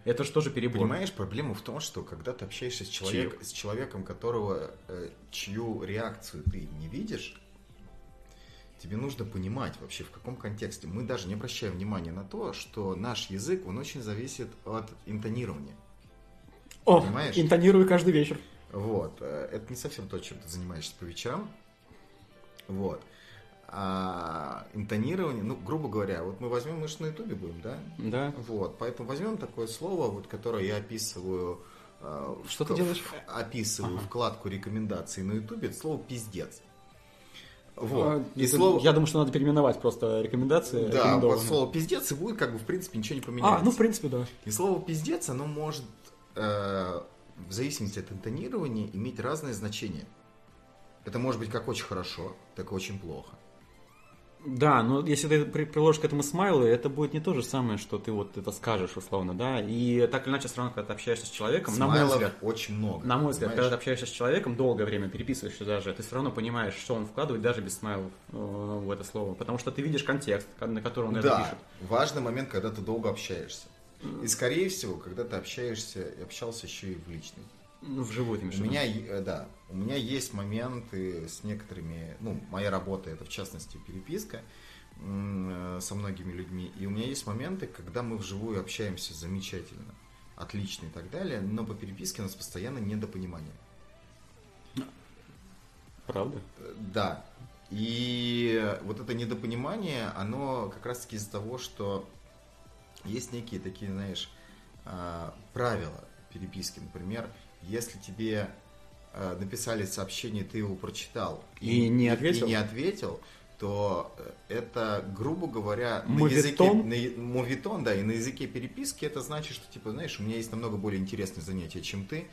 это же тоже перебор. Понимаешь, проблема в том, что когда ты общаешься с, человек, с человеком, которого, э, чью реакцию ты не видишь, тебе нужно понимать вообще в каком контексте. Мы даже не обращаем внимания на то, что наш язык, он очень зависит от интонирования. О, Понимаешь? интонирую каждый вечер. Вот. Э, это не совсем то, чем ты занимаешься по вечерам. Вот. А интонирование, ну, грубо говоря, вот мы возьмем, мы же на ютубе будем, да? Да. Вот, поэтому возьмем такое слово, вот, которое я описываю... Э, Что в, ты делаешь? Описываю ага. вкладку рекомендаций на ютубе, это слово «пиздец». Вот. А, и это, слово... Я думаю, что надо переименовать просто рекомендации. Да, под слово пиздец и будет как бы в принципе ничего не поменяется. А, ну в принципе, да. И слово пиздец, оно может э, в зависимости от интонирования иметь разные значения. Это может быть как очень хорошо, так и очень плохо. Да, но если ты приложишь к этому смайлы, это будет не то же самое, что ты вот это скажешь условно, да. И так или иначе, все равно, когда ты общаешься с человеком, Смайлов на мой взгляд, очень много. На мой взгляд, когда ты общаешься с человеком, долгое время переписываешься даже, ты все равно понимаешь, что он вкладывает даже без смайлов э, в это слово, потому что ты видишь контекст, на который он да, это пишет. важный момент, когда ты долго общаешься. И скорее всего, когда ты общаешься, и общался еще и в личной. Ну, вживую ты У меня, э, да, у меня есть моменты с некоторыми, ну, моя работа это в частности переписка э, со многими людьми, и у меня есть моменты, когда мы вживую общаемся замечательно, отлично и так далее, но по переписке у нас постоянно недопонимание. Правда? Э, да. И вот это недопонимание, оно как раз-таки из-за того, что есть некие такие, знаешь, правила переписки. Например, если тебе э, написали сообщение, ты его прочитал И не ответил? и не ответил, то э, это, грубо говоря, на Моветон? языке, на, моветон, да, и на языке переписки это значит, что, типа, знаешь, у меня есть намного более интересные занятия, чем ты,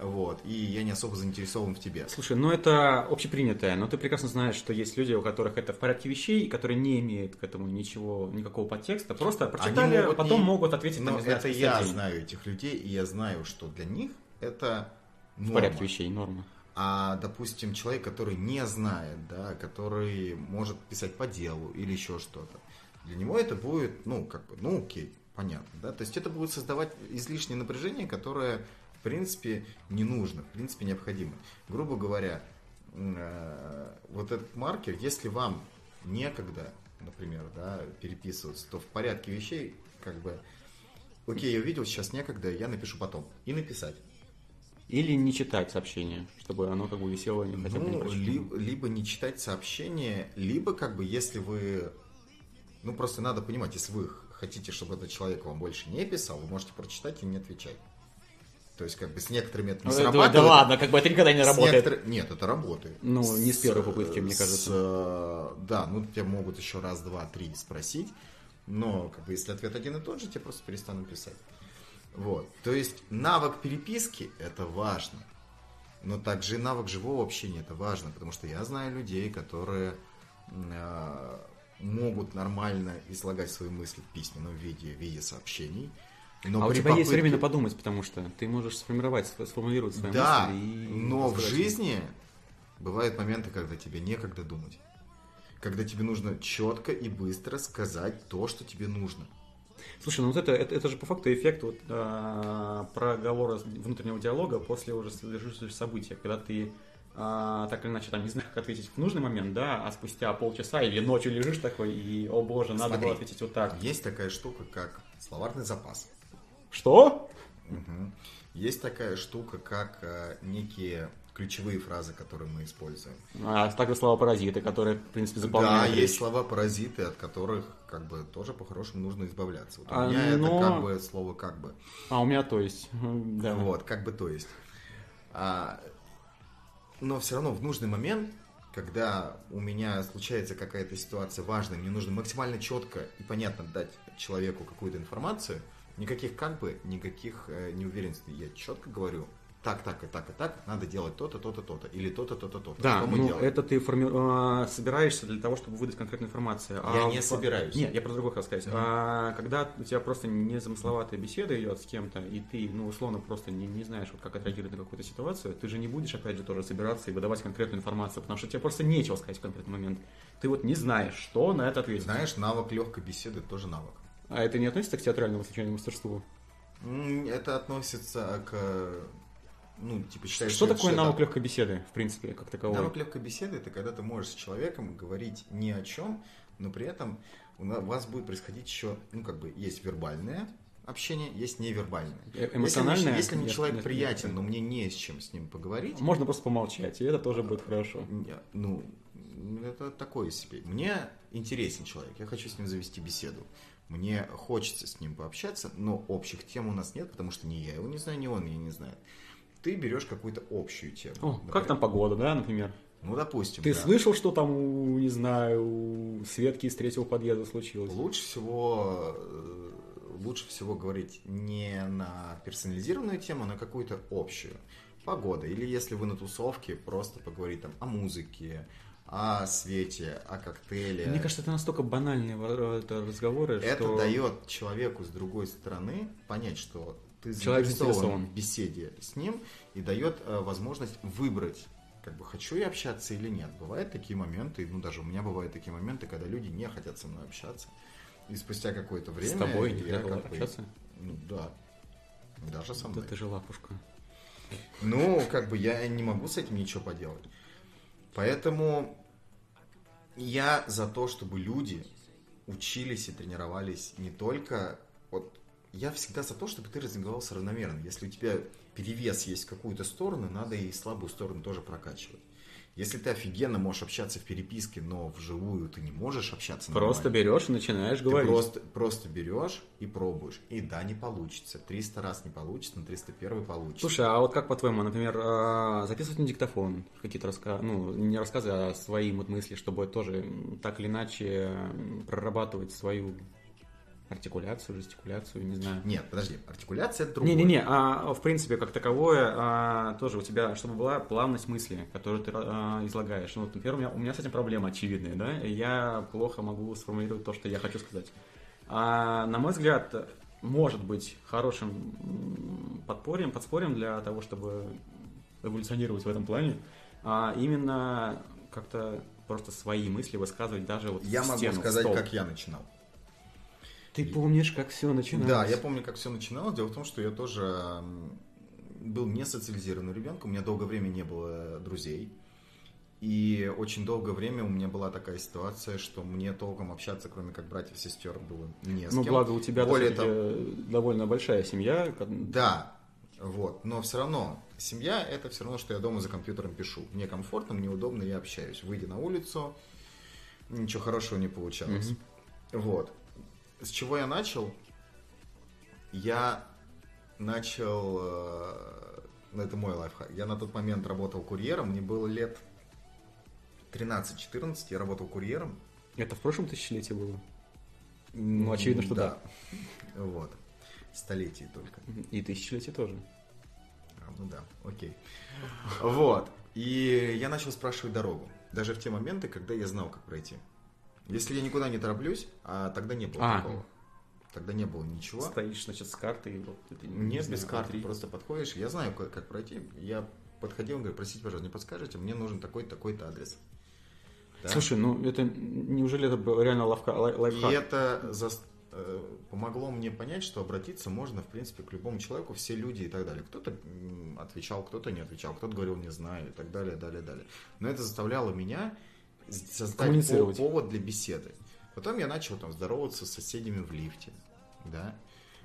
вот, и я не особо заинтересован в тебе. Слушай, ну это общепринятое, но ты прекрасно знаешь, что есть люди, у которых это в порядке вещей, и которые не имеют к этому ничего, никакого подтекста, просто прочитали, могут а потом не- могут ответить там, Но не знаю, это я день. знаю этих людей, и я знаю, что для них это В норма. порядке вещей, норма. А, допустим, человек, который не знает, да, который может писать по делу или еще что-то, для него это будет, ну, как бы, ну, окей, понятно, да, то есть это будет создавать излишнее напряжение, которое, в принципе, не нужно, в принципе, необходимо. Грубо говоря, э, вот этот маркер, если вам некогда, например, да, переписываться, то в порядке вещей, как бы, окей, я увидел, сейчас некогда, я напишу потом. И написать. Или не читать сообщение, чтобы оно как бы висело не хотя бы не Ну, прочитано. ли- либо не читать сообщения, либо как бы если вы... Ну, просто надо понимать, если вы хотите, чтобы этот человек вам больше не писал, вы можете прочитать и не отвечать. То есть, как бы с некоторыми это не Ну, да, срабатывает. да ладно, как бы это никогда не С работает. некотор- Нет, это работает. Ну, не с первой попытки, мне с- кажется. э, Да, ну тебя могут еще раз, два, три спросить, но как бы если ответ один и тот же, тебе просто перестанут писать. Вот. То есть навык переписки это важно. Но также и навык живого общения это важно, потому что я знаю людей, которые э, могут нормально излагать свои мысли в письменном виде, в виде сообщений. Но а у тебя есть попытке- время подумать, потому что ты можешь сформировать, сф- сформулировать свои да, мысли и... но в жизни бывают моменты, когда тебе некогда думать. Когда тебе нужно четко и быстро сказать то, что тебе нужно. Слушай, ну вот это, это, это же по факту эффект вот, а, проговора внутреннего диалога после уже содержащегося события, когда ты а, так или иначе там не знаешь, как ответить в нужный момент, да, а спустя полчаса или ночью лежишь такой и, о боже, надо Смотри. было ответить вот так. Есть такая штука, как словарный запас. Что? Мгм. Есть такая штука, как э, некие ключевые фразы, которые мы используем. А также слова паразиты, которые, в принципе, Да, заполняют есть речь. слова-паразиты, от которых как бы тоже по-хорошему нужно избавляться. Вот у А, меня но- это как бы слово как бы. А у меня то есть, (laughs) да. Вот, как бы то есть. А, но все равно в нужный момент, когда у меня случается какая-то ситуация важная, мне нужно максимально четко и понятно дать человеку какую-то информацию, никаких как бы, никаких э, неуверенностей. Я четко говорю, так, так и так и так, надо делать то-то, то-то, то-то, или то-то, то-то, то-то. Да, Что мы ну делаем? это ты форми- а, собираешься для того, чтобы выдать конкретную информацию. Я А не собираюсь. Нет, я про другое хотел сказать. Мгм. А, когда у тебя просто незамысловатая беседа идет с кем-то, и ты, ну, условно, просто не, не знаешь, вот, как отреагировать на какую-то ситуацию, ты же не будешь, опять же, тоже собираться и выдавать конкретную информацию, потому что тебе просто нечего сказать в конкретный момент. Ты вот не знаешь, что на это ответить. Знаешь, навык легкой беседы тоже навык. А это не относится к театральному случайному мастерству? Это относится к... Ну, типа, считаешь, Что это- такое навык легкой беседы, в принципе, как таковой? Навык легкой беседы это когда ты можешь с человеком говорить ни о чем, но при этом у вас будет происходить еще, ну, как бы, есть вербальное общение, есть невербальное. Э- эмоциональное? Если мне, если мне человек нет, приятен, нет. но мне не с чем с ним поговорить, Можно просто помолчать, и это тоже будет хорошо. ну, это такое себе. Мне интересен человек, я хочу с ним завести беседу. Мне хочется с ним пообщаться, но общих тем у нас нет, потому что ни я его не знаю, ни он меня не знает. Ты берешь какую-то общую тему. О, Например, как там погода, да, например? Ну, допустим. Ты да. слышал, что там, у, не знаю, у Светки из третьего подъезда случилось? Лучше всего, э, лучше всего говорить не на персонализированную тему, а на какую-то общую. Погода. Или если вы на тусовке, просто поговорить там о музыке, о свете, о коктейле. Мне кажется, это настолько банальные это разговоры, это что... дает человеку с другой стороны понять, что ты заинтересован в беседе с ним и дает э, возможность выбрать, как бы хочу я общаться или нет. Бывают такие моменты, ну даже у меня бывают такие моменты, когда люди не хотят со мной общаться. И спустя какое-то С время тобой я нельзя было как бы- общаться? ну да. Даже со Да мной. ты же лапушка. Ну, как бы я не могу с этим ничего поделать. Поэтому я за то, чтобы люди учились и тренировались не только... Вот я всегда за то, чтобы ты развивался равномерно. Если у тебя перевес есть в какую-то сторону, надо и слабую сторону тоже прокачивать. Если ты офигенно можешь общаться в переписке, но вживую ты не можешь общаться Просто берешь и начинаешь ты говорить. просто, просто берешь и пробуешь. И да, не получится. 300 раз не получится, но 301 получится. Слушай, а вот как по-твоему, например, а, записывать на диктофон какие-то рассказы, ну, не рассказы, а свои вот мысли, чтобы тоже так или иначе прорабатывать свою артикуляцию, жестикуляцию, не знаю. Нет, подожди, артикуляция это другое. Не-не-не, а в принципе, как таковое, а, тоже у тебя, чтобы была плавность мысли, которую ты а, излагаешь. Ну, вот, например, у меня, у меня с этим проблема очевидная, да, я плохо могу сформулировать то, что я хочу сказать. А, на мой взгляд, может быть хорошим подпорьем, подспорьем для того, чтобы эволюционировать в этом плане, а именно как-то просто свои мысли высказывать даже вот Я в могу стену, в сказать, стол. как я начинал. Ты помнишь, как все начиналось? Да, я помню, как все начиналось. Дело в том, что я тоже был не социализированным ребенком, у меня долгое время не было друзей. И очень долгое время у меня была такая ситуация, что мне толком общаться, кроме как братьев и сестер, было не с Ну, кем. благо у тебя Более все-таки довольно большая семья. Да, вот, но все равно, семья это все равно, что я дома за компьютером пишу. Мне комфортно, мне удобно, я общаюсь. Выйдя на улицу, ничего хорошего не получалось. Вот. С чего я начал? Я начал... э, Ну, это мой лайфхак. Я на тот момент работал курьером, мне было лет 13-14, я работал курьером. Это в прошлом тысячелетии было? Ну, очевидно, что да. (laughs) Вот. Столетий только. И тысячелетие тоже. А, ну да, окей. Вот. И я начал спрашивать дорогу. Даже в те моменты, когда я знал, как пройти. Если я никуда не тороплюсь, а тогда не было А. такого. Тогда не было ничего. Стоишь, значит, с картой. Вот, это, не Нет, без карты. Просто подходишь. Я знаю, как, как пройти. Я подходил, говорю, простите, пожалуйста, не подскажете? Мне нужен такой-то, такой-то адрес. Да? Слушай, ну это неужели это был реально лавка, лай- И лайфхак? это зас- э, помогло мне понять, что обратиться можно, в принципе, к любому человеку, все люди и так далее. Кто-то отвечал, кто-то не отвечал, кто-то говорил не знаю и так далее, далее, далее. Но это заставляло меня создать повод для беседы. Потом я начал там здороваться с соседями в лифте, да.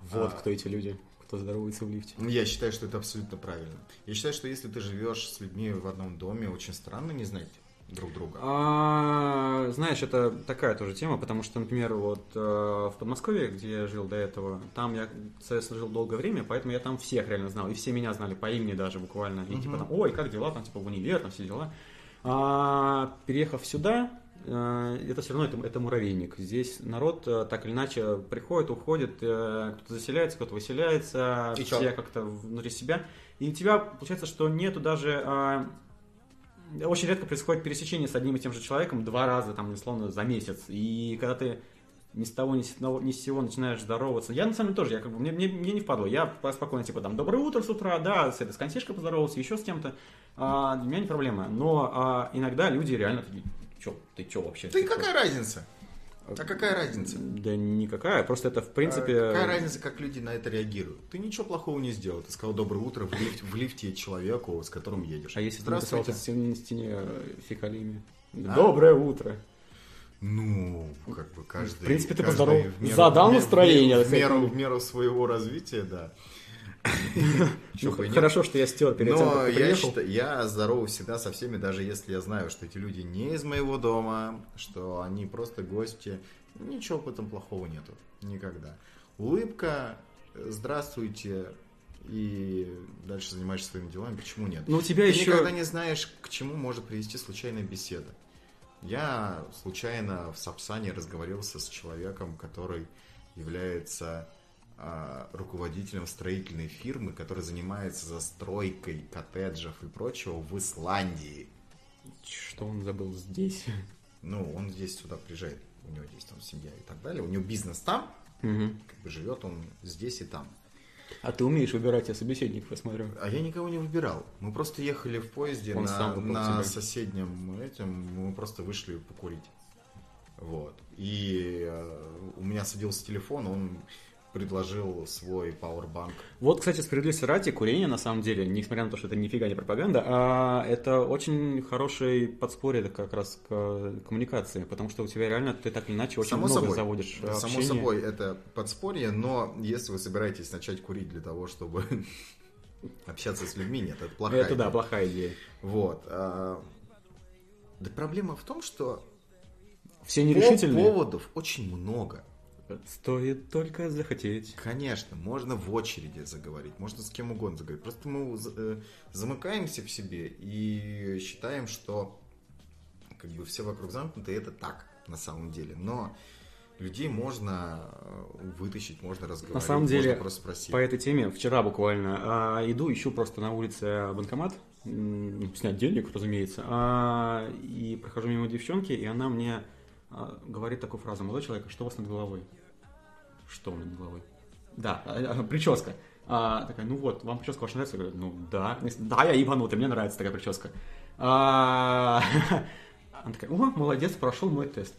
Вот А, кто эти люди, кто здоровается в лифте. Я считаю, что это абсолютно правильно. Я считаю, что если ты живешь с людьми в одном доме, очень странно не знать друг друга. А, знаешь, это такая тоже тема, потому что, например, вот э, в Подмосковье, где я жил до этого, там я, соответственно, жил долгое время, поэтому я там всех реально знал, и все меня знали по имени даже буквально, и типа там, ой, как дела, там, типа в универ, там все дела. А, переехав сюда, э, это все равно это, это муравейник. Здесь народ э, так или иначе приходит, уходит, э, кто-то заселяется, кто-то выселяется, И все как-то внутри себя. И у тебя получается, что нету даже а, очень редко происходит пересечение с одним и тем же человеком два раза, там, условно, за месяц. И когда ты ни с того, ни с, одного- ни с сего начинаешь здороваться. Я на самом деле тоже, я как бы, мне, мне, мне не впадло. Я спокойно, типа, там, доброе утро с утра, да, с этой с консьержкой поздоровался, еще с кем-то. А, для меня не проблема. Но а, иногда люди реально такие, чё, ты чё вообще? Ты Ты какая разница? А какая разница? Да никакая, просто это в принципе... А Какая разница, как люди на это реагируют? Ты ничего плохого не сделал. Ты сказал доброе утро в, лифт- в лифте человеку, с которым едешь. А если ты написал на стене, э, фекалиями? А? Доброе утро. Ну, как бы каждый... В принципе, ты поздоров- в меру- задал в меру- настроение, В меру, в меру своего развития, да. (laughs) Ну, хорошо, что я стер перед тем, как я, считаю, я здоровый всегда со всеми, даже если я знаю, что эти люди не из моего дома, что они просто гости. Ничего в этом плохого нету. Никогда. Улыбка, здравствуйте, и дальше занимаешься своими делами. Почему нет? Ну, у тебя Ты еще... никогда не знаешь, к чему может привести случайная беседа. Я случайно в Сапсане разговорился с человеком, который является а, руководителем строительной фирмы, которая занимается застройкой коттеджев и прочего в Исландии. Что он забыл здесь? Ну, он здесь сюда приезжает, у него здесь там семья и так далее. У него бизнес там, Мгм. как бы живет он здесь и там. А ты умеешь выбирать я собеседников, я смотрю. А я никого не выбирал. Мы просто ехали в поезде Он на, на тебя. соседнем этим, мы просто вышли покурить. Вот. И э, у меня садился телефон, он предложил свой пауэрбанк. Вот, кстати, справедливости ради, курение, на самом деле, несмотря на то, что это нифига не пропаганда, а это очень хороший подспорье как раз к коммуникации, потому что у тебя реально, ты так или иначе очень Само много собой. заводишь э, Само собой, это подспорье, но если вы собираетесь начать курить для того, чтобы (laughs) Общаться с людьми нет, это плохая Это да, идея. плохая идея. Вот. а, Да проблема в том, что Все нерешительные. поводов очень много. Стоит только захотеть. Конечно, можно в очереди заговорить, можно с кем угодно заговорить. Просто мы э, замыкаемся в себе и считаем, что как бы все вокруг замкнуты, и это так на самом деле. Но людей можно э, вытащить, можно разговаривать, самом деле, можно просто спросить. По этой теме вчера буквально а, иду, ищу просто на улице банкомат, снять денег, разумеется, а, и прохожу мимо девчонки, и она мне а, говорит такую фразу, молодой человек, что у вас над головой? Что у меня над головой? Да, а, а, прическа. А, такая, ну вот, вам прическа ваша нравится? Я говорю, ну да. Да, я ебанутый, мне нравится такая прическа. А, (laughs) Она такая, о, молодец, прошел мой тест.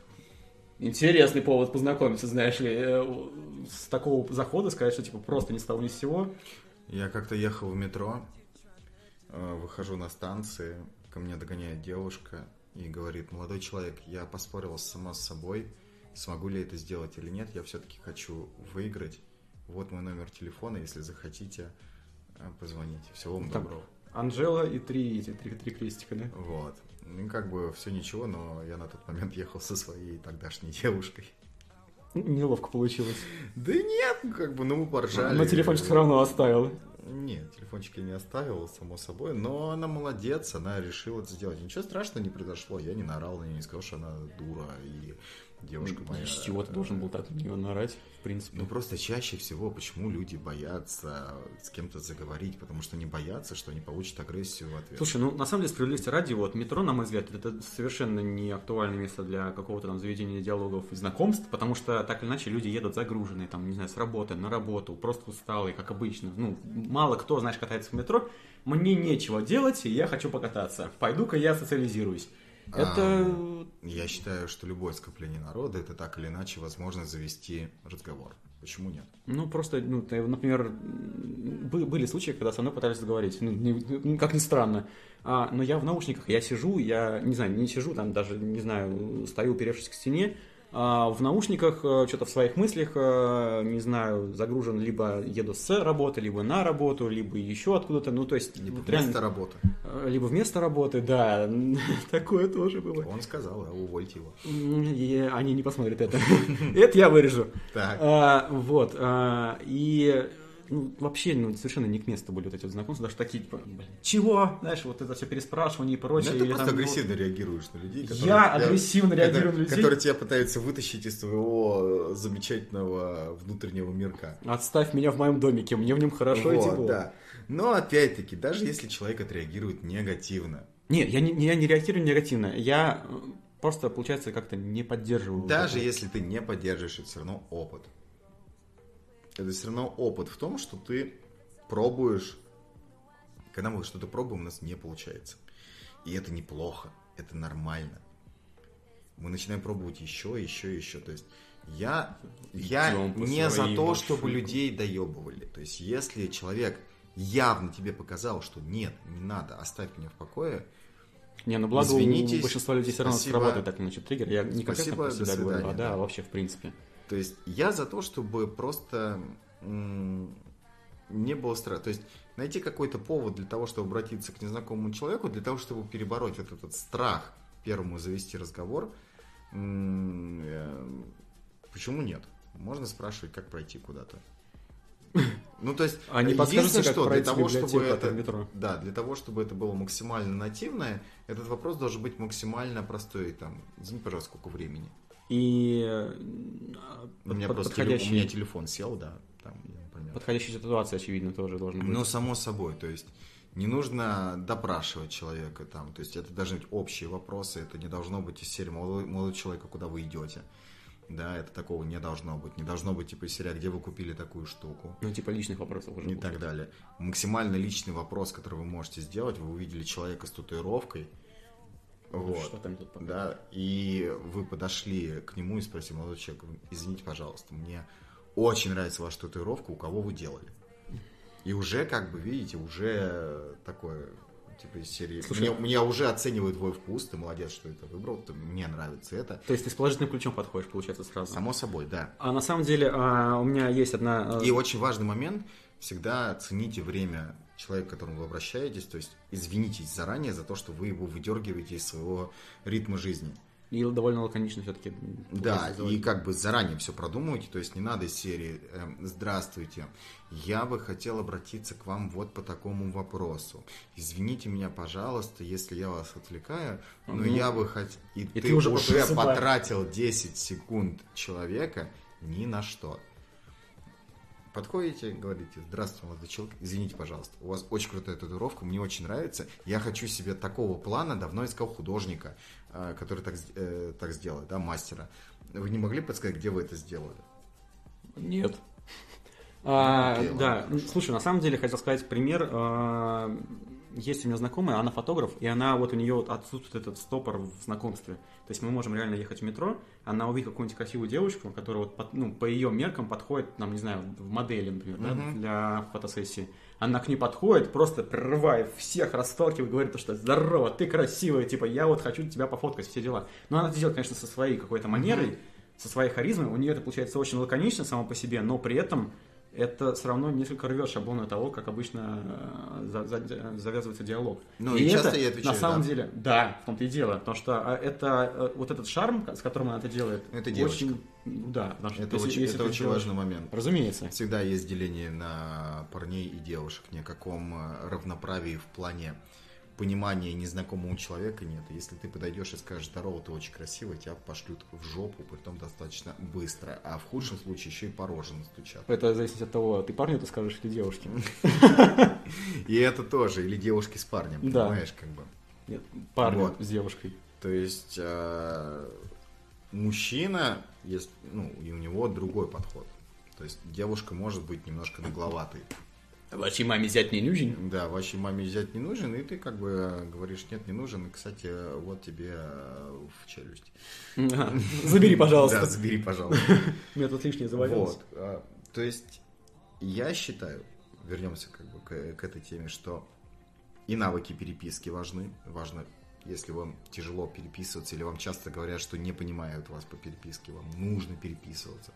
Интересный повод познакомиться, знаешь ли, э, с такого захода сказать, что типа просто ни с ни с сего. Я как-то ехал в метро, э, выхожу на станции, ко мне догоняет девушка и говорит, молодой человек, я поспорила сама с собой, смогу ли это сделать или нет, я все-таки хочу выиграть. Вот мой номер телефона, если захотите, э, позвоните. Всего вам Так. доброго. Анжела и три, эти, три, три крестика, да? Вот. Ну, как бы все ничего, но я на тот момент ехал со своей тогдашней девушкой. Неловко получилось. Да нет, ну, как бы, ну мы поржали. Но телефончик все равно оставил. Нет, телефончик я не оставил, само собой, но она молодец, она решила это сделать. Ничего страшного не произошло, я не наорал на нее, не сказал, что она дура, и девушка моя... С чего ты должен был так на нее нарать, в принципе? Ну, просто чаще всего, почему люди боятся с кем-то заговорить, потому что они боятся, что они получат агрессию в ответ. Слушай, ну на самом деле справедливости ради, вот метро, на мой взгляд, это совершенно не актуальное место для какого-то там заведения диалогов и знакомств, потому что так или иначе люди едут загруженные, там, не знаю, с работы, на работу, просто усталые, как обычно. Ну, мало кто, знаешь, катается в метро. Мне нечего делать, и я хочу покататься. Пойду-ка я социализируюсь. Это... Я считаю, что любое скопление народа, это так или иначе возможность завести разговор. Почему нет? Ну, просто, ну, например, были случаи, когда со мной пытались договорить, ну, не- ну, как ни странно. А, но я в наушниках, я сижу, я, не знаю, не сижу, там даже, не знаю, стою, уперевшись к стене, а в наушниках, что-то в своих мыслях, э, не знаю, загружен, либо еду с работы, либо на работу, либо еще откуда-то, ну, то есть, Либо вместо реально- работы. э, либо вместо работы, да, (laughs) такое тоже было. Он сказал, а увольте его. И они не посмотрят это. (laughs) Это я вырежу. Так. А, вот. а, и ну, вообще ну, совершенно не к месту были вот эти вот знакомства, даже такие, типа, блин, чего? Знаешь, вот это все переспрашивание и Ну, прочее. ты или просто там, ну, агрессивно реагируешь на людей, которые Я тебя- агрессивно реагирую на людей? Которые тебя пытаются вытащить из твоего замечательного внутреннего мирка. Отставь меня в моем домике, мне в нем хорошо и Вот, тепло. да. Но опять-таки, даже если человек отреагирует негативно, Нет, я не, я не реагирую негативно, я э, просто, получается, как-то не поддерживаю. даже вот если ты не поддерживаешь, это все равно опыт. Это все равно опыт в том, что ты пробуешь. Когда мы что-то пробуем, у нас не получается. И это неплохо, это нормально. Мы начинаем пробовать еще, еще, еще. То есть я, я не за то, чтобы маршрутам. людей доебывали. То есть если человек явно тебе показал, что нет, не надо, оставь меня в покое, Не, ну благо Извинитесь, у большинства людей все равно спасибо. сработает так иначе триггер. Я не конкретно Спасибо, про до себя говорю, а да. вообще в принципе. То есть я за то, чтобы просто не было страха. То есть найти какой-то повод для того, чтобы обратиться к незнакомому человеку, для того, чтобы перебороть вот этот страх первому завести разговор. э, Почему нет? Можно спрашивать, как пройти куда-то. Ну, то есть, А не единственное, что для того, чтобы это, метро? да, для того, чтобы это было максимально нативное, этот вопрос должен быть максимально простой. Там, извини, пожалуйста, сколько времени? И э, У меня под- просто теле- у подходящий- меня телефон сел, да, там, например. подходящая ситуация, очевидно, тоже должна быть. Ну, само собой, то есть не нужно допрашивать человека там, то есть это должны быть общие вопросы, это не должно быть из серии молодой, молодой человек, а куда вы идете. Да, это такого не должно быть. Не должно быть типа из серии, «А где вы купили такую штуку. Ну, типа личных вопросов уже. И так далее. Максимально личный вопрос, который вы можете сделать, вы увидели человека с татуировкой, вот, Что там тут да, и вы подошли к нему и спросили, молодой человек, извините, пожалуйста, мне очень нравится ваша татуировка, у кого вы делали? И уже, как бы, видите, уже такое, типа из серии, Слушай, мне, меня уже оценивает твой вкус, ты молодец, что это выбрал, ты- мне нравится это. То есть ты с положительным ключом подходишь, получается, сразу. Само собой, да. А на самом деле а, у меня есть одна... а, И очень важный момент, всегда цените время человек, к которому вы обращаетесь, то есть извинитесь заранее за то, что вы его выдергиваете из своего ритма жизни. И довольно лаконично все-таки. Да, и как бы заранее все продумывайте, то есть не надо из серии э, «Здравствуйте, я бы хотел обратиться к вам вот по такому вопросу. Извините меня, пожалуйста, если я вас отвлекаю, но ну, я бы хотел...» И, и ты, ты уже, уже потратил 10 секунд человека ни на что. Подходите, говорите, здравствуйте, молодой человек, извините, пожалуйста, у вас очень крутая татуировка, мне очень нравится, я хочу себе такого плана, давно искал художника, э, который так, э, так сделает, да, мастера. Вы не могли подсказать, где вы это сделали? Нет. А, да, слушай, на самом деле хотел сказать пример. Есть у меня знакомая, она фотограф, и она вот у нее отсутствует этот стопор в знакомстве. То есть мы можем реально ехать в метро, она увидит какую-нибудь красивую девушку, которая вот под, ну, по ее меркам подходит, нам, не знаю, в модели, например, uh-huh. да, для фотосессии. Она к ней подходит, просто прерывает всех, расталкивает, говорит, что здорово, ты красивая, типа, я вот хочу тебя пофоткать, все дела. Но она это делает, конечно, со своей какой-то манерой, uh-huh. со своей харизмой. У нее это получается очень лаконично само по себе, но при этом это все равно несколько рвет шаблоны того, как обычно э, завязывается диалог. Ну и, и часто это, я отвечаю, На самом да? деле, да, в том-то и дело, потому что а, это э, вот этот шарм, с которым она это делает, это девочка. очень, да, что, это очень, если это очень делаешь, важный момент. Разумеется. Всегда есть деление на парней и девушек, ни о каком э, равноправии в плане понимания незнакомого человека нет. Если ты подойдешь и скажешь здорово, ты очень красивый, тебя пошлют в жопу, притом достаточно быстро. А в худшем случае еще и по роже настучат. Это зависит от того, ты парню это скажешь или девушке. И это тоже, или девушки с парнем, понимаешь, как бы. Нет, парень с девушкой. То есть э, мужчина есть, ну, и у него другой подход. То есть девушка может быть немножко нагловатой. Вашей маме взять не нужен? Да, вашей маме взять не нужен, и ты как бы говоришь, нет, не нужен, и, кстати, вот тебе э, в челюсть. (laughs) Забери, пожалуйста. Да, забери, пожалуйста. (laughs) Мне тут лишнее завалилось. Вот. А, то есть, я считаю, вернемся как бы к, к этой теме, что и навыки переписки важны. Важно, если вам тяжело переписываться, или вам часто говорят, что не понимают вас по переписке, вам нужно переписываться.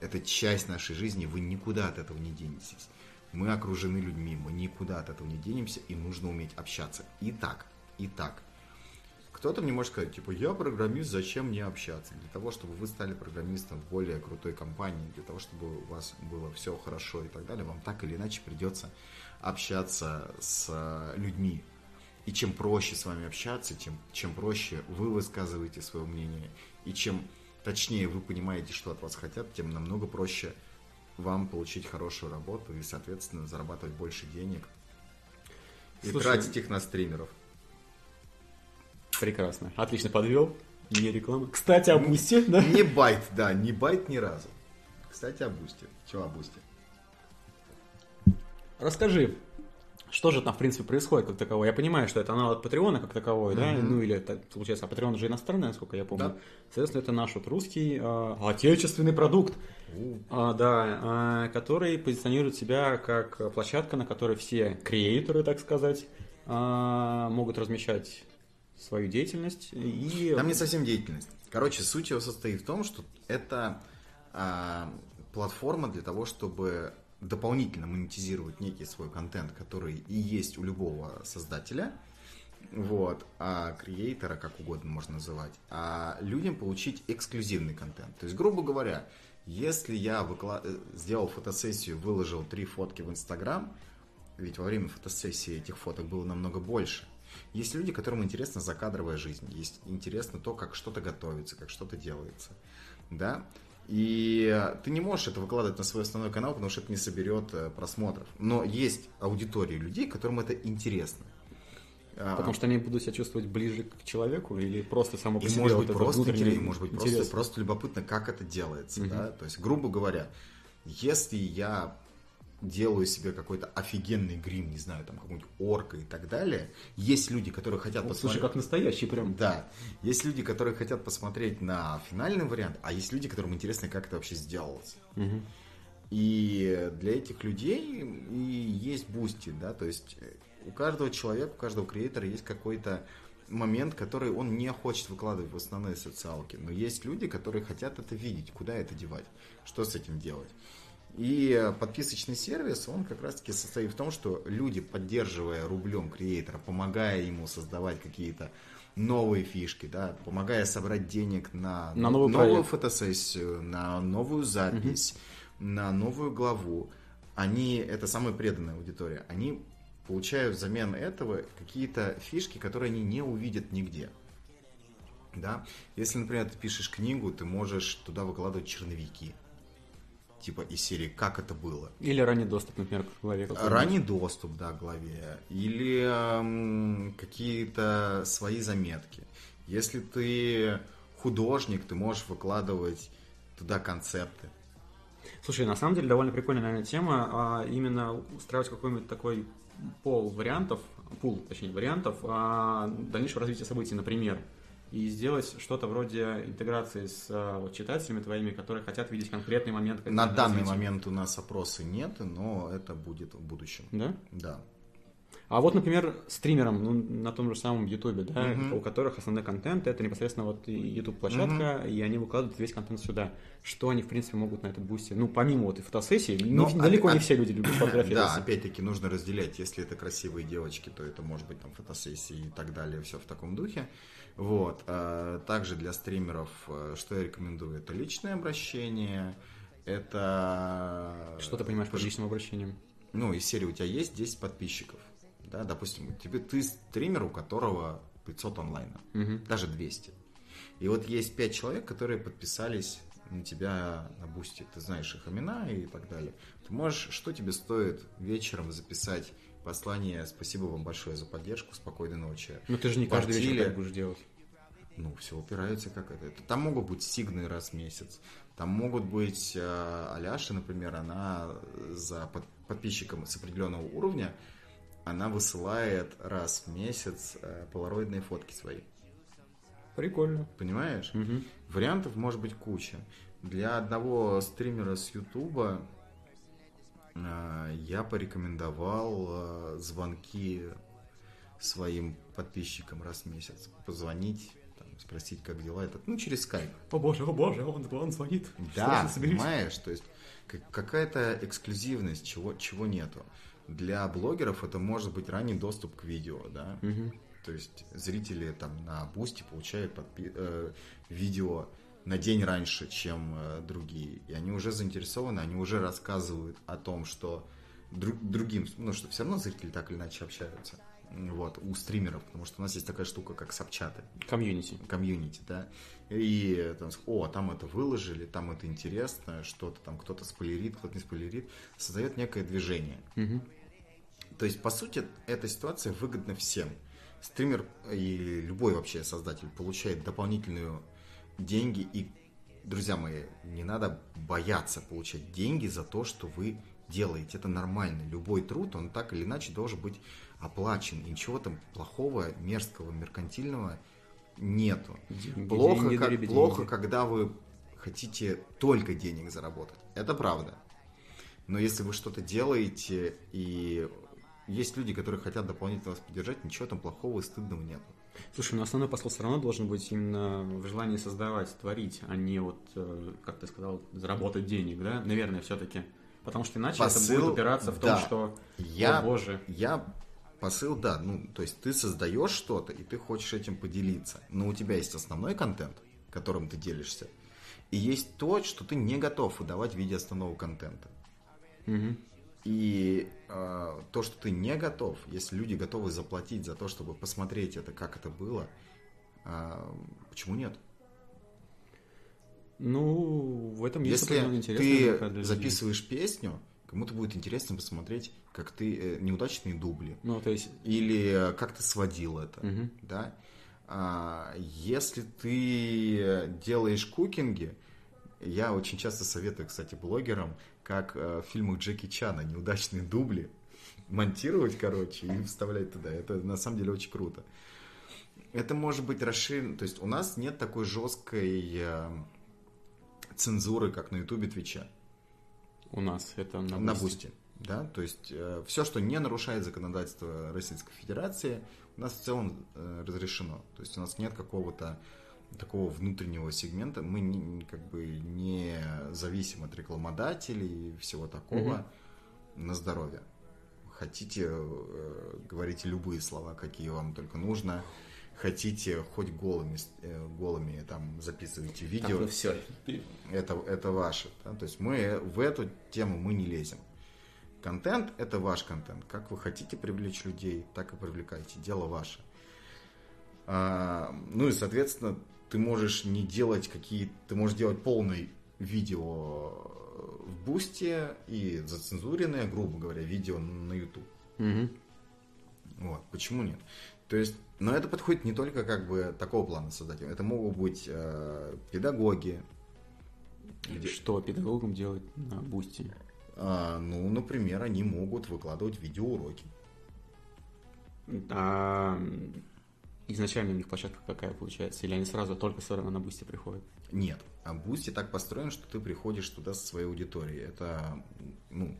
Это часть нашей жизни, вы никуда от этого не денетесь. Мы окружены людьми, мы никуда от этого не денемся, и нужно уметь общаться. И так, и так. Кто-то мне может сказать, типа, я программист, зачем мне общаться? Для того, чтобы вы стали программистом в более крутой компании, для того, чтобы у вас было все хорошо и так далее, вам так или иначе придется общаться с э, людьми. И чем проще с вами общаться, тем, чем проще вы высказываете свое мнение, и чем точнее вы понимаете, что от вас хотят, тем намного проще вам получить хорошую работу и, соответственно, зарабатывать больше денег и Слушай, тратить их на стримеров. Прекрасно. Отлично подвел. Не реклама. Кстати, о Boosty, да? Не байт, да, не байт ни разу. Кстати, о Бусте. Чего о Бусте? Расскажи, что же там, в принципе, происходит как таковое? Я понимаю, что это аналог Патреона как таковой, mm-hmm. да, ну или это, получается, а Патреон же иностранный, насколько я помню. Да. Соответственно, это наш вот русский э, отечественный продукт, э, да, э, который позиционирует себя как площадка, на которой все креаторы, так сказать, э, могут размещать свою деятельность и... Там не совсем деятельность. Короче, суть его состоит в том, что это э, платформа для того, чтобы дополнительно монетизировать некий свой контент, который и есть у любого создателя, вот, а креатора, как угодно можно называть, а людям получить эксклюзивный контент. То есть, грубо говоря, если я выклад... Э, сделал фотосессию, выложил три фотки в Инстаграм, ведь во время фотосессии этих фоток было намного больше. Есть люди, которым интересна закадровая жизнь, есть интересно то, как что-то готовится, как что-то делается, да, и ты не можешь это выкладывать на свой основной канал, потому что это не соберет э, просмотров. Но есть аудитория людей, которым это интересно. А, потому что они будут себя чувствовать ближе к человеку или просто само по себе может быть, вот просто интерес, может быть просто, просто любопытно, как это делается. Угу. Да? То есть, грубо говоря, если я делаю себе какой-то офигенный грим, не знаю, там какой-нибудь орка и так далее. Есть люди, которые хотят вот, посмотреть... Слушай, как настоящий прям. Да. Есть люди, которые хотят посмотреть на финальный вариант, а есть люди, которым интересно, как это вообще сделалось. Угу. И для этих людей и есть Boosty, да, то есть у каждого человека, у каждого креатора есть какой-то момент, который он не хочет выкладывать в основные социалки. Но есть люди, которые хотят это видеть, куда это девать, что с этим делать. И подписочный сервис, он как раз-таки состоит в том, что люди, поддерживая рублем креатора, помогая ему создавать какие-то новые фишки, да, помогая собрать денег на, на новую проект. фотосессию, на новую запись, угу. на новую главу, они, это самая преданная аудитория, они получают взамен этого какие-то фишки, которые они не увидят нигде. Да? Если, например, ты пишешь книгу, ты можешь туда выкладывать черновики. Типа из серии «Как это было?». Или ранний доступ, например, к главе. Ранний доступ, да, к главе. Или эм, какие-то свои заметки. Если ты художник, ты можешь выкладывать туда концепты. Слушай, на самом деле довольно прикольная, наверное, тема, а именно устраивать какой-нибудь такой пол вариантов, пул, точнее, вариантов а, дальнейшего развития событий, например, и сделать что-то вроде интеграции с а, вот, читателями твоими, которые хотят видеть конкретный момент. На данный момент у нас опросы нет, но это будет в будущем. Да? Да. А вот, например, стримерам ну, на том же самом Ютубе, да, uh-huh. у которых основной контент это непосредственно вот YouTube площадка, uh-huh. и они выкладывают весь контент сюда. Что они, в принципе, могут на этот бусте? Ну, помимо вот и фотосессии, Но, не, далеко а, не все люди любят фотографии. Да, опять-таки нужно разделять. Если это красивые девочки, то это может быть там фотосессии и так далее, все в таком духе. Вот. А также для стримеров, э, что я рекомендую, это личное обращение, это... Что ты понимаешь под личным обращением? Ну, из серии у тебя есть 10 подписчиков да, допустим, тебе ты стример, у которого 500 онлайна, угу. даже 200. И вот есть 5 человек, которые подписались на тебя на бусте, ты знаешь их имена и так далее. Ты можешь, что тебе стоит вечером записать послание «Спасибо вам большое за поддержку, спокойной ночи». Ну ты же не каждый вечер будешь делать. Ну, все упирается как это. Там могут быть сигны раз в месяц. Там могут быть э, Аляша, например, она за под, подписчиком с определенного уровня она высылает раз в месяц э, полароидные фотки свои. Прикольно. Понимаешь? Угу. Вариантов может быть куча. Для одного стримера с Ютуба я порекомендовал э, звонки своим подписчикам раз в месяц. Позвонить, там, спросить, как дела. Это, ну, через скайп. О боже, о боже, он, он звонит. Да, понимаешь? То есть какая-то эксклюзивность, чего, чего нету для блогеров это может быть ранний доступ к видео, да. Угу. То есть зрители там на Boosty получают подпи- э, видео на день раньше, чем э, другие. И они уже заинтересованы, они уже рассказывают о том, что друг, другим, ну что все равно зрители так или иначе общаются. Вот, у стримеров, потому что у нас есть такая штука, как сабчаты. Комьюнити. Комьюнити, да. И там, о, там это выложили, там это интересно, что-то там кто-то спойлерит, кто-то не спойлерит. Создает некое движение. Угу. То есть, по сути, эта ситуация выгодна всем. Стример и любой вообще создатель получает дополнительные деньги. И, друзья мои, не надо бояться получать деньги за то, что вы делаете. Это нормально. Любой труд, он так или иначе должен быть оплачен. И ничего там плохого, мерзкого, меркантильного нету. Деньги, плохо, деньги, как, деньги. плохо, когда вы хотите только денег заработать. Это правда. Но если вы что-то делаете и есть люди, которые хотят дополнительно вас поддержать, ничего там плохого и стыдного нет. Слушай, но основной посыл все равно должен быть именно в желании создавать, творить, а не вот, э, как ты сказал, заработать денег, да? Наверное, все-таки. Потому что иначе посыл, это будет упираться в да. том, что, я, о боже. Я посыл, да, ну, то есть ты создаешь что-то, и ты хочешь этим поделиться. Но у тебя есть основной контент, которым ты делишься, и есть то, что ты не готов выдавать в виде основного контента. Угу. И э, то, что ты не готов, если люди готовы заплатить за то, чтобы посмотреть это, как это было, э, почему нет? Ну, в этом есть Если ты записываешь песню, кому-то будет интересно посмотреть, как ты э, неудачные дубли. Ну, то есть... Или как ты сводил это, угу. да? А, если ты делаешь кукинги, я очень часто советую, кстати, блогерам как э, в фильмах Джеки Чана неудачные дубли монтировать, короче, и вставлять туда. Это на самом деле очень круто. Это может быть расширено. То есть у нас нет такой жесткой э, цензуры, как на Ютубе Твиче. У нас это на, на Boosty. Да, то есть э, все, что не нарушает законодательство Российской Федерации, у нас в целом э, разрешено. То есть у нас нет какого-то такого внутреннего сегмента. Мы не, как бы не зависим от рекламодателей и всего такого угу. на здоровье. Хотите, э, говорите любые слова, какие вам только нужно. Хотите хоть голыми, э, голыми там записывайте видео. Так, ну все. Это, это ваше. Да? То есть мы в эту тему мы не лезем. Контент – это ваш контент. Как вы хотите привлечь людей, так и привлекайте. Дело ваше. А, ну и, соответственно, ты можешь не делать какие... Ты можешь делать полное видео в бусте и зацензуренное, грубо говоря, видео на YouTube. Угу. Вот. Почему нет? То есть, но это подходит не только как бы такого плана создателя. Это могут быть э, педагоги. Где... Что педагогам делать на бусте? А, ну, например, они могут выкладывать видеоуроки. А изначально у них площадка какая получается? Или они сразу только все равно на бусте приходят? Нет. А Boosty так построен, что ты приходишь туда со своей аудиторией. Это, ну,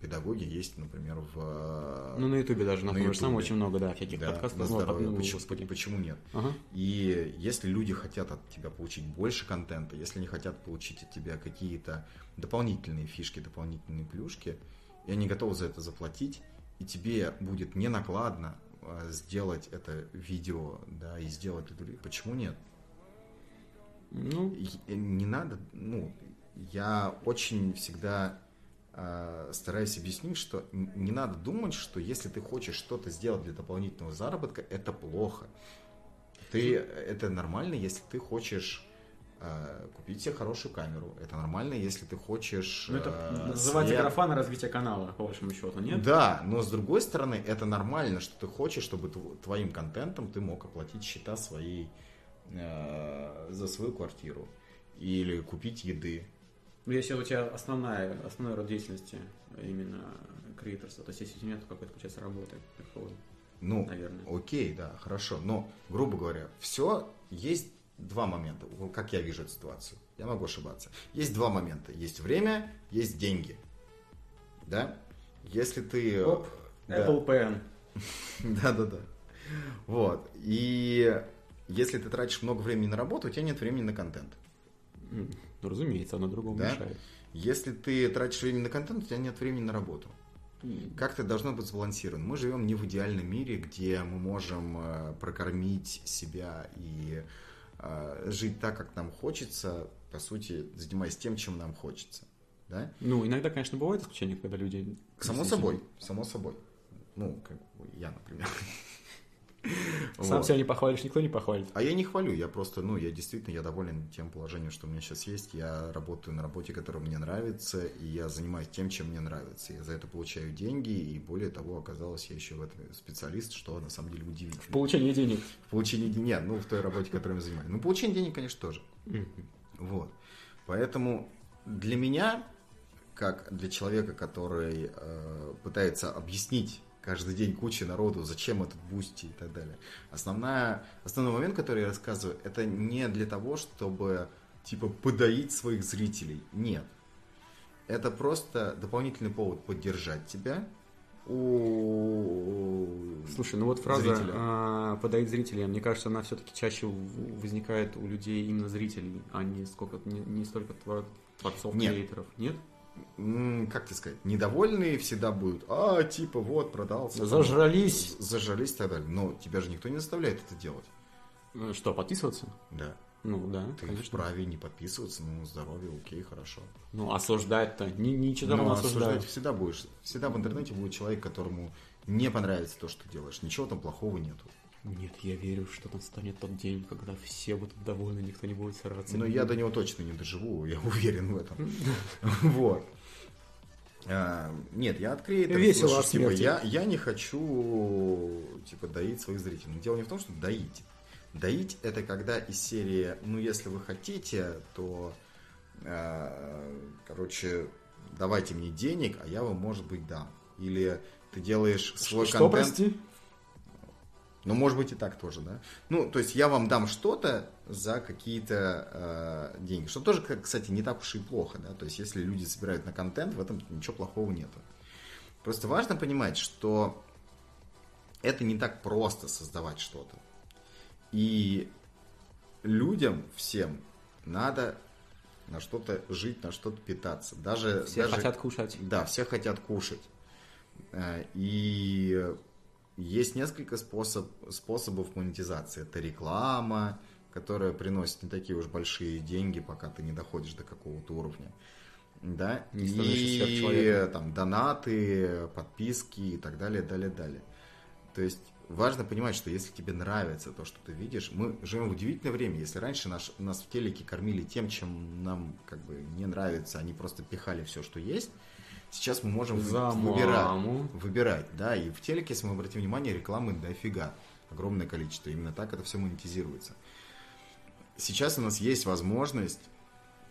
педагоги есть, например, в... Э, ну, на Ютубе даже, на, на YouTube. самом очень много, да, всяких да, подкастов. На здоровье. Ну, почему, господи. почему нет? Ага. И если люди хотят от тебя получить больше контента, если они хотят получить от тебя какие-то дополнительные фишки, дополнительные плюшки, и они готовы за это заплатить, и тебе будет не накладно сделать это видео, да, и сделать это... Почему нет? Ну... Не надо, ну, я очень всегда Э, стараюсь объяснить, что не надо думать, что если ты хочешь что-то сделать для дополнительного заработка, это плохо. Ты, это нормально, если ты хочешь э, купить себе хорошую камеру. Это нормально, если ты хочешь... Ну, это э, называется свет... графа на развитие канала, по вашему счету, нет? Да, но с другой стороны, это нормально, что ты хочешь, чтобы твоим контентом ты мог оплатить счета своей э, за свою квартиру. Или купить еды ну, если у тебя основная, основной род деятельности именно креаторство, то есть если у тебя нет какой-то, получается, работы такого, ну, наверное. окей, да, хорошо. Но, грубо говоря, все, есть два момента, как я вижу эту ситуацию. Я могу ошибаться. Есть два момента. Есть время, есть деньги. Да? Если ты... Оп, да. Apple Pen. (laughs) Да-да-да. Вот. И если ты тратишь много времени на работу, у тебя нет времени на контент. Ну, разумеется, одно другому да? мешает. Если ты тратишь время на контент, у тебя нет времени на работу. Как это должно быть сбалансировано? Мы живем не в идеальном мире, где мы можем э, прокормить себя и э, жить так, как нам хочется, по сути, занимаясь тем, чем нам хочется. Да? Ну, иногда, конечно, бывает исключение, когда люди... Само собой, само собой. Ну, как я, например. (laughs) Сам вот. себя не похвалишь, никто не похвалит. А я не хвалю, я просто, ну, я действительно, я доволен тем положением, что у меня сейчас есть. Я работаю на работе, которая мне нравится, и я занимаюсь тем, чем мне нравится. Я за это получаю деньги, и более того, оказалось, я еще в этом специалист, что на самом деле удивительно. В получении денег. В получении денег, нет, ну, в той работе, которой я занимаюсь. Ну, получение денег, конечно, тоже. Вот. Поэтому для меня, как для человека, который э, пытается объяснить каждый день куча народу, зачем этот Boosty и так далее. Основная, основной момент, который я рассказываю, это не для того, чтобы типа подоить своих зрителей. Нет. Это просто дополнительный повод поддержать тебя, у Слушай, ну вот фраза а, подоить зрителей, мне кажется, она все-таки чаще возникает у людей именно зрителей, а не сколько не, не столько творцов, Нет. креаторов. Нет? Как тебе сказать, недовольные всегда будут, а, типа, вот, продался. Зажрались. Зажрались и так далее. Но тебя же никто не заставляет это делать. Ну, что, подписываться? Да. Ну, да, Ты конечно. вправе не подписываться, ну, здоровье, окей, хорошо. Ну, осуждать-то, не, ничего там ну, осуждать. осуждать всегда будешь. Всегда в интернете будет человек, которому не понравится то, что ты делаешь. Ничего там плохого нету. Нет, я верю, что настанет тот день, когда все будут довольны, никто не будет сраться. Но я до него точно не доживу, я (laughs) уверен в этом. (laughs) Вот. А, нет, я от креатора Весело слышу, типа, я, я не хочу типа доить своих зрителей. Но дело не в том, что доить. Доить это когда из серии, ну если вы хотите, то а, короче, давайте мне денег, а я вам, может быть, дам. Или ты делаешь свой что, контент. Прости? Ну, может быть, и так тоже, да? Ну, то есть я вам дам что-то за какие-то э, деньги. Что тоже, кстати, не так уж и плохо, да? То есть если люди собирают на контент, в этом ничего плохого нету. Просто важно понимать, что это не так просто создавать что-то. И людям всем надо на что-то жить, на что-то питаться. Даже, Все даже, хотят кушать. Да, все хотят кушать. Э, И есть несколько способ, способов монетизации. Это реклама, которая приносит не такие уж большие деньги, пока ты не доходишь до какого-то уровня. Да? Не И там донаты, подписки и так далее, далее, далее. То есть важно понимать, что если тебе нравится то, что ты видишь, мы живем в удивительное время. Если раньше наш, нас в телеке кормили тем, чем нам как бы не нравится, они просто пихали все, что есть, сейчас мы можем За выбирать, маму. выбирать, да, и в телеке, если мы обратим внимание, рекламы дофига, огромное количество, именно так это все монетизируется. Сейчас у нас есть возможность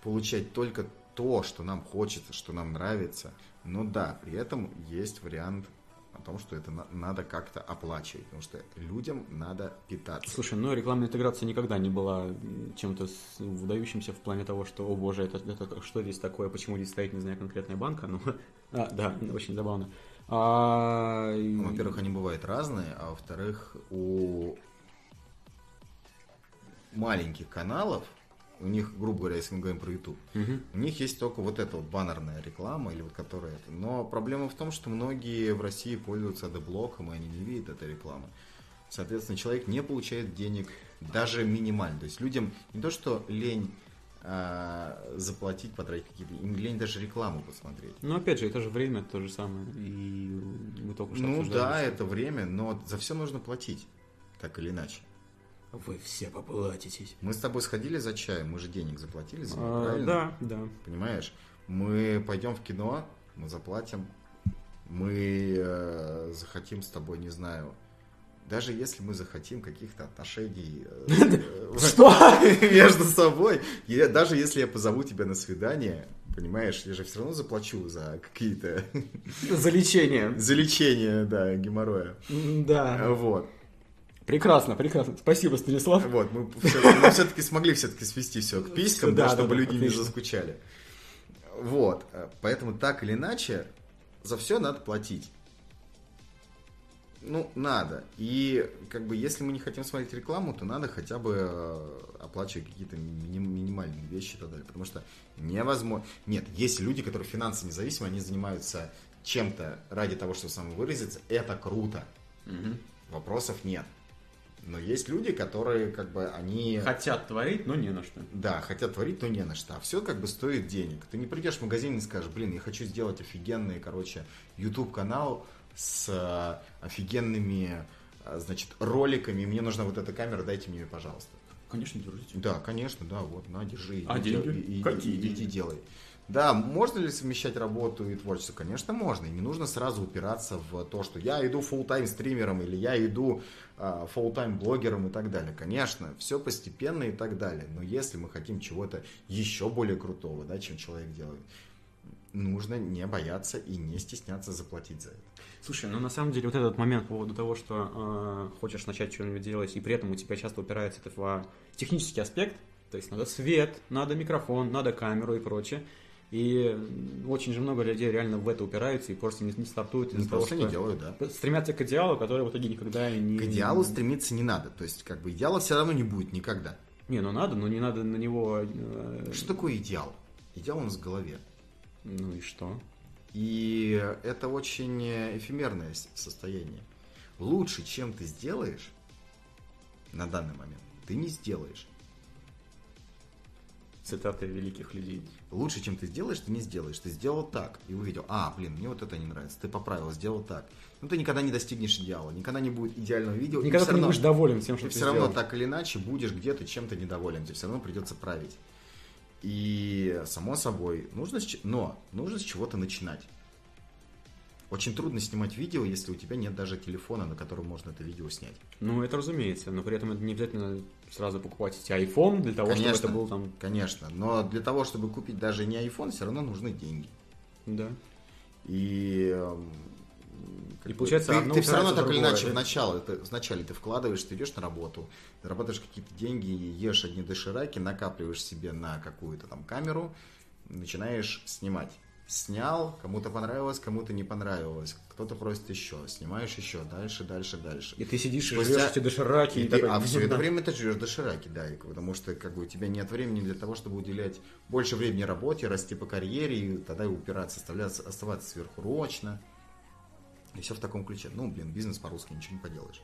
получать только то, что нам хочется, что нам нравится, но да, при этом есть вариант о том, что это на- надо как-то оплачивать, потому что людям надо питаться. Слушай, ну рекламная интеграция никогда не была чем-то выдающимся в плане того, что, о боже, это, это что здесь такое, почему здесь стоит, не знаю, конкретная банка, ну, (laughs) а, да, очень забавно. А, Ну, Во-первых, они бывают разные, а во-вторых, у маленьких каналов, у них, грубо говоря, если мы говорим про YouTube, Мгм. у них есть только вот эта вот баннерная реклама, или вот которая это. Но проблема в том, что многие в России пользуются адблоком, и они не видят этой рекламы. Соответственно, человек не получает денег даже минимально. То есть людям не то, что лень а, заплатить, потратить какие-то, им лень даже рекламу посмотреть. Ну, опять же, это же время то же самое, и мы только что Ну да, это время, но за все нужно платить, так или иначе. Вы все поплатитесь. Мы с тобой сходили за чаем, мы же денег заплатили за него, А, правильно? да, да. Понимаешь? Мы пойдем в кино, мы заплатим, мы э, захотим с тобой, не знаю, даже если мы захотим каких-то отношений э, (laughs) Что? (laughs) между собой, даже если я позову тебя на свидание, понимаешь, я же все равно заплачу за какие-то За лечение. (laughs) за лечение, да, геморроя. Да. Вот. Прекрасно, прекрасно. Спасибо, Станислав. Вот, мы все-таки смогли все-таки свести все к писькам, да, чтобы люди не заскучали. Вот, поэтому так или иначе за все надо платить. Ну, надо. И как бы если мы не хотим смотреть рекламу, то надо хотя бы э, оплачивать какие-то мини- минимальные вещи и так далее. Потому что невозможно... Нет, есть люди, которые финансово независимы, они занимаются чем-то ради того, чтобы самовыразиться. Это круто. Вопросов нет. Но есть люди, которые как бы они... Хотят творить, но не на что. Да, хотят творить, но не на что. А все как бы стоит денег. Ты не придешь в магазин и скажешь, блин, я хочу сделать офигенный, короче, YouTube канал с э, офигенными, э, значит, роликами. Мне нужна вот эта камера, дайте мне ее, пожалуйста. Конечно, держите. Да, конечно, да, вот, на, держи. А иди деньги? и- Какие и- деньги? Иди делай. Да, можно ли совмещать работу и творчество? Конечно, можно. И не нужно сразу упираться в то, что я иду full-time стримером или я иду а, full-time блогером и так далее. Конечно, все постепенно и так далее. Но если мы хотим чего-то еще более крутого, да, чем человек делает, нужно не бояться и не стесняться заплатить за это. Слушай, ну на самом деле вот этот момент по поводу того, что э, хочешь начать что-нибудь делать, и при этом у тебя часто упирается это в технический аспект, то есть надо свет, надо микрофон, надо камеру и прочее. И очень же много людей реально в это упираются и просто не, не стартуют Ну, из-за того, просто не что делают, да. стремятся к идеалу, который в итоге никогда не... К идеалу стремиться не надо. То есть, как бы идеала все равно не будет никогда. Не, ну надо, но не надо на него... э, Что такое идеал? Идеал у нас в голове. Ну и что? И это очень эфемерное состояние. Лучше, чем ты сделаешь на данный момент, ты не сделаешь. Цитаты великих людей. Лучше, чем ты сделаешь, ты не сделаешь. Ты сделал так и увидел, а, блин, мне вот это не нравится. Ты поправил, сделал так. Ну, ты никогда не достигнешь идеала, никогда не будет идеального видео. Никогда ты не равно- будешь доволен тем, что И ты все равно сделал. так или иначе будешь где-то чем-то недоволен, тебе все равно придется править. И само собой, нужно с, но нужно с чего-то начинать. Очень трудно снимать видео, если у тебя нет даже телефона, на котором можно это видео снять. Ну, это разумеется, но при этом это не обязательно сразу покупать эти iPhone для того, Конечно. чтобы это был там... Конечно, но для того, чтобы купить даже не iPhone, все равно нужны деньги. Да. И, эм, И получается, ты, ты все равно так в или другое, иначе да? вначале, ты, вначале ты вкладываешь, ты идешь на работу, зарабатываешь какие-то деньги, ешь одни дошираки, накапливаешь себе на какую-то там камеру, начинаешь снимать. Снял, кому-то понравилось, кому-то не понравилось. Кто-то просит еще, снимаешь еще, дальше, дальше, дальше. И ты сидишь и Спустя- жрешь эти дошираки. И И ты- такой, а все это время ты живешь дошираки, да, и потому что как бы у тебя нет времени для того, чтобы уделять больше времени работе, расти по карьере, и тогда и упираться, оставляться, оставаться сверхурочно. И все в таком ключе. Ну, блин, бизнес по-русски, ничего не поделаешь.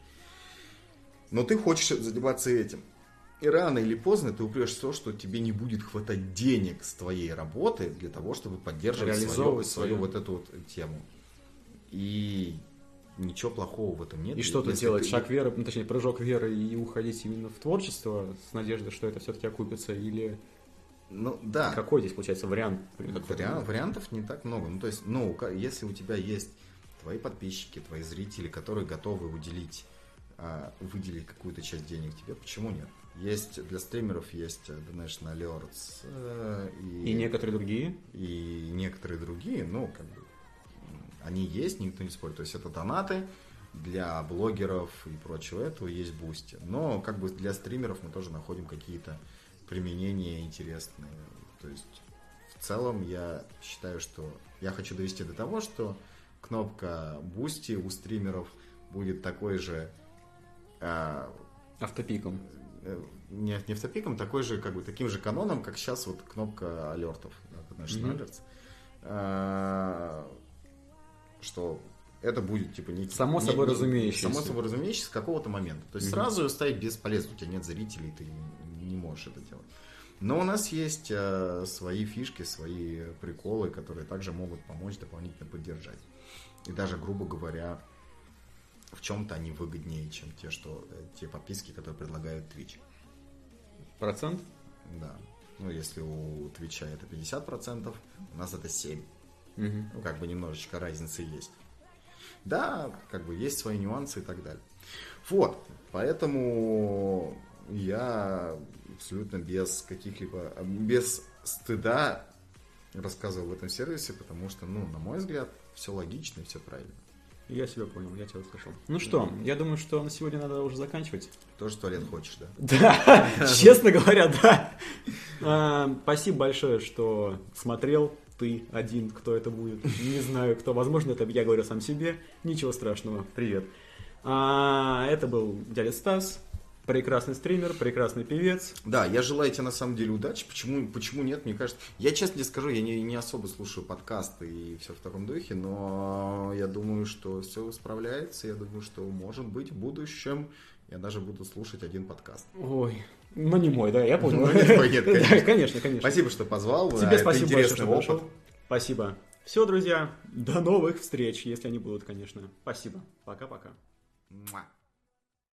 Но ты хочешь заниматься этим. И рано или поздно ты упрешь в то, что тебе не будет хватать денег с твоей работы для того, чтобы поддерживать свою, Реализовывать свою вот эту вот тему. И ничего плохого в этом нет. И что тут Если делать? ты- Шаг веры, ну, точнее, прыжок веры и уходить именно в творчество с надеждой, что это все-таки окупится? Или Ну, да. какой здесь получается вариант? Вариан- вариантов не так много. Ну, то есть, ну, если у тебя есть твои подписчики, твои зрители, которые готовы уделить, выделить какую-то часть денег тебе, почему нет? Есть для стримеров есть э, Donation Alerts э, И некоторые другие? и некоторые другие, ну, как бы, они есть, никто не спорит. То есть это донаты для блогеров и прочего этого есть Boosty. Но как бы для стримеров мы тоже находим какие-то применения интересные. То есть в целом я считаю, что я хочу довести до того, что кнопка Boosty у стримеров будет такой же а, Автопиком. э, не, не автопиком, такой же, как бы, таким же каноном, как сейчас вот кнопка алертов, Donation. Alerts. А, что это будет, типа, некий... Само собой не- не- разумеющееся. Само собой разумеющееся с какого-то момента. То есть сразу ее ставить бесполезно, у тебя нет зрителей, ты не, не можешь это делать. Но у нас есть э, свои фишки, свои приколы, которые также могут помочь дополнительно поддержать. И даже, грубо говоря, в чем-то они выгоднее, чем те, что э, те подписки, которые предлагает Twitch. Процент? Да. Ну, если у Твича это 50%, у нас это 7%. Мгм. Ну, как бы немножечко разницы есть. Да, как бы есть свои нюансы и так далее. Вот, поэтому я абсолютно без каких-либо, без стыда рассказывал в этом сервисе, потому что, ну, на мой взгляд, все логично и все правильно. Я себя понял, я тебя услышал. Ну что, я думаю, что на сегодня надо уже заканчивать. Тоже в туалет хочешь, да? (laughs) Да, честно говоря, да. А, Спасибо большое, что смотрел. Ты один, кто это будет. Не знаю, кто. Возможно, это я говорю сам себе. Ничего страшного. Привет. А, Это был дядя Стас. Прекрасный стример, прекрасный певец. Да, я желаю тебе на самом деле удачи. Почему, почему нет? Мне кажется, я честно тебе скажу, я не, не особо слушаю подкасты и все в таком духе, но я думаю, что все справляется. Я думаю, что может быть в будущем я даже буду слушать один подкаст. Ой, ну не мой, да, я понял. Ну, не твой, нет, (laughs) Да, конечно. Конечно, конечно. Спасибо, что позвал. Тебе Это спасибо большое, что опыт. Спасибо. Все, друзья, до новых встреч, если они будут, конечно. Спасибо. Пока-пока.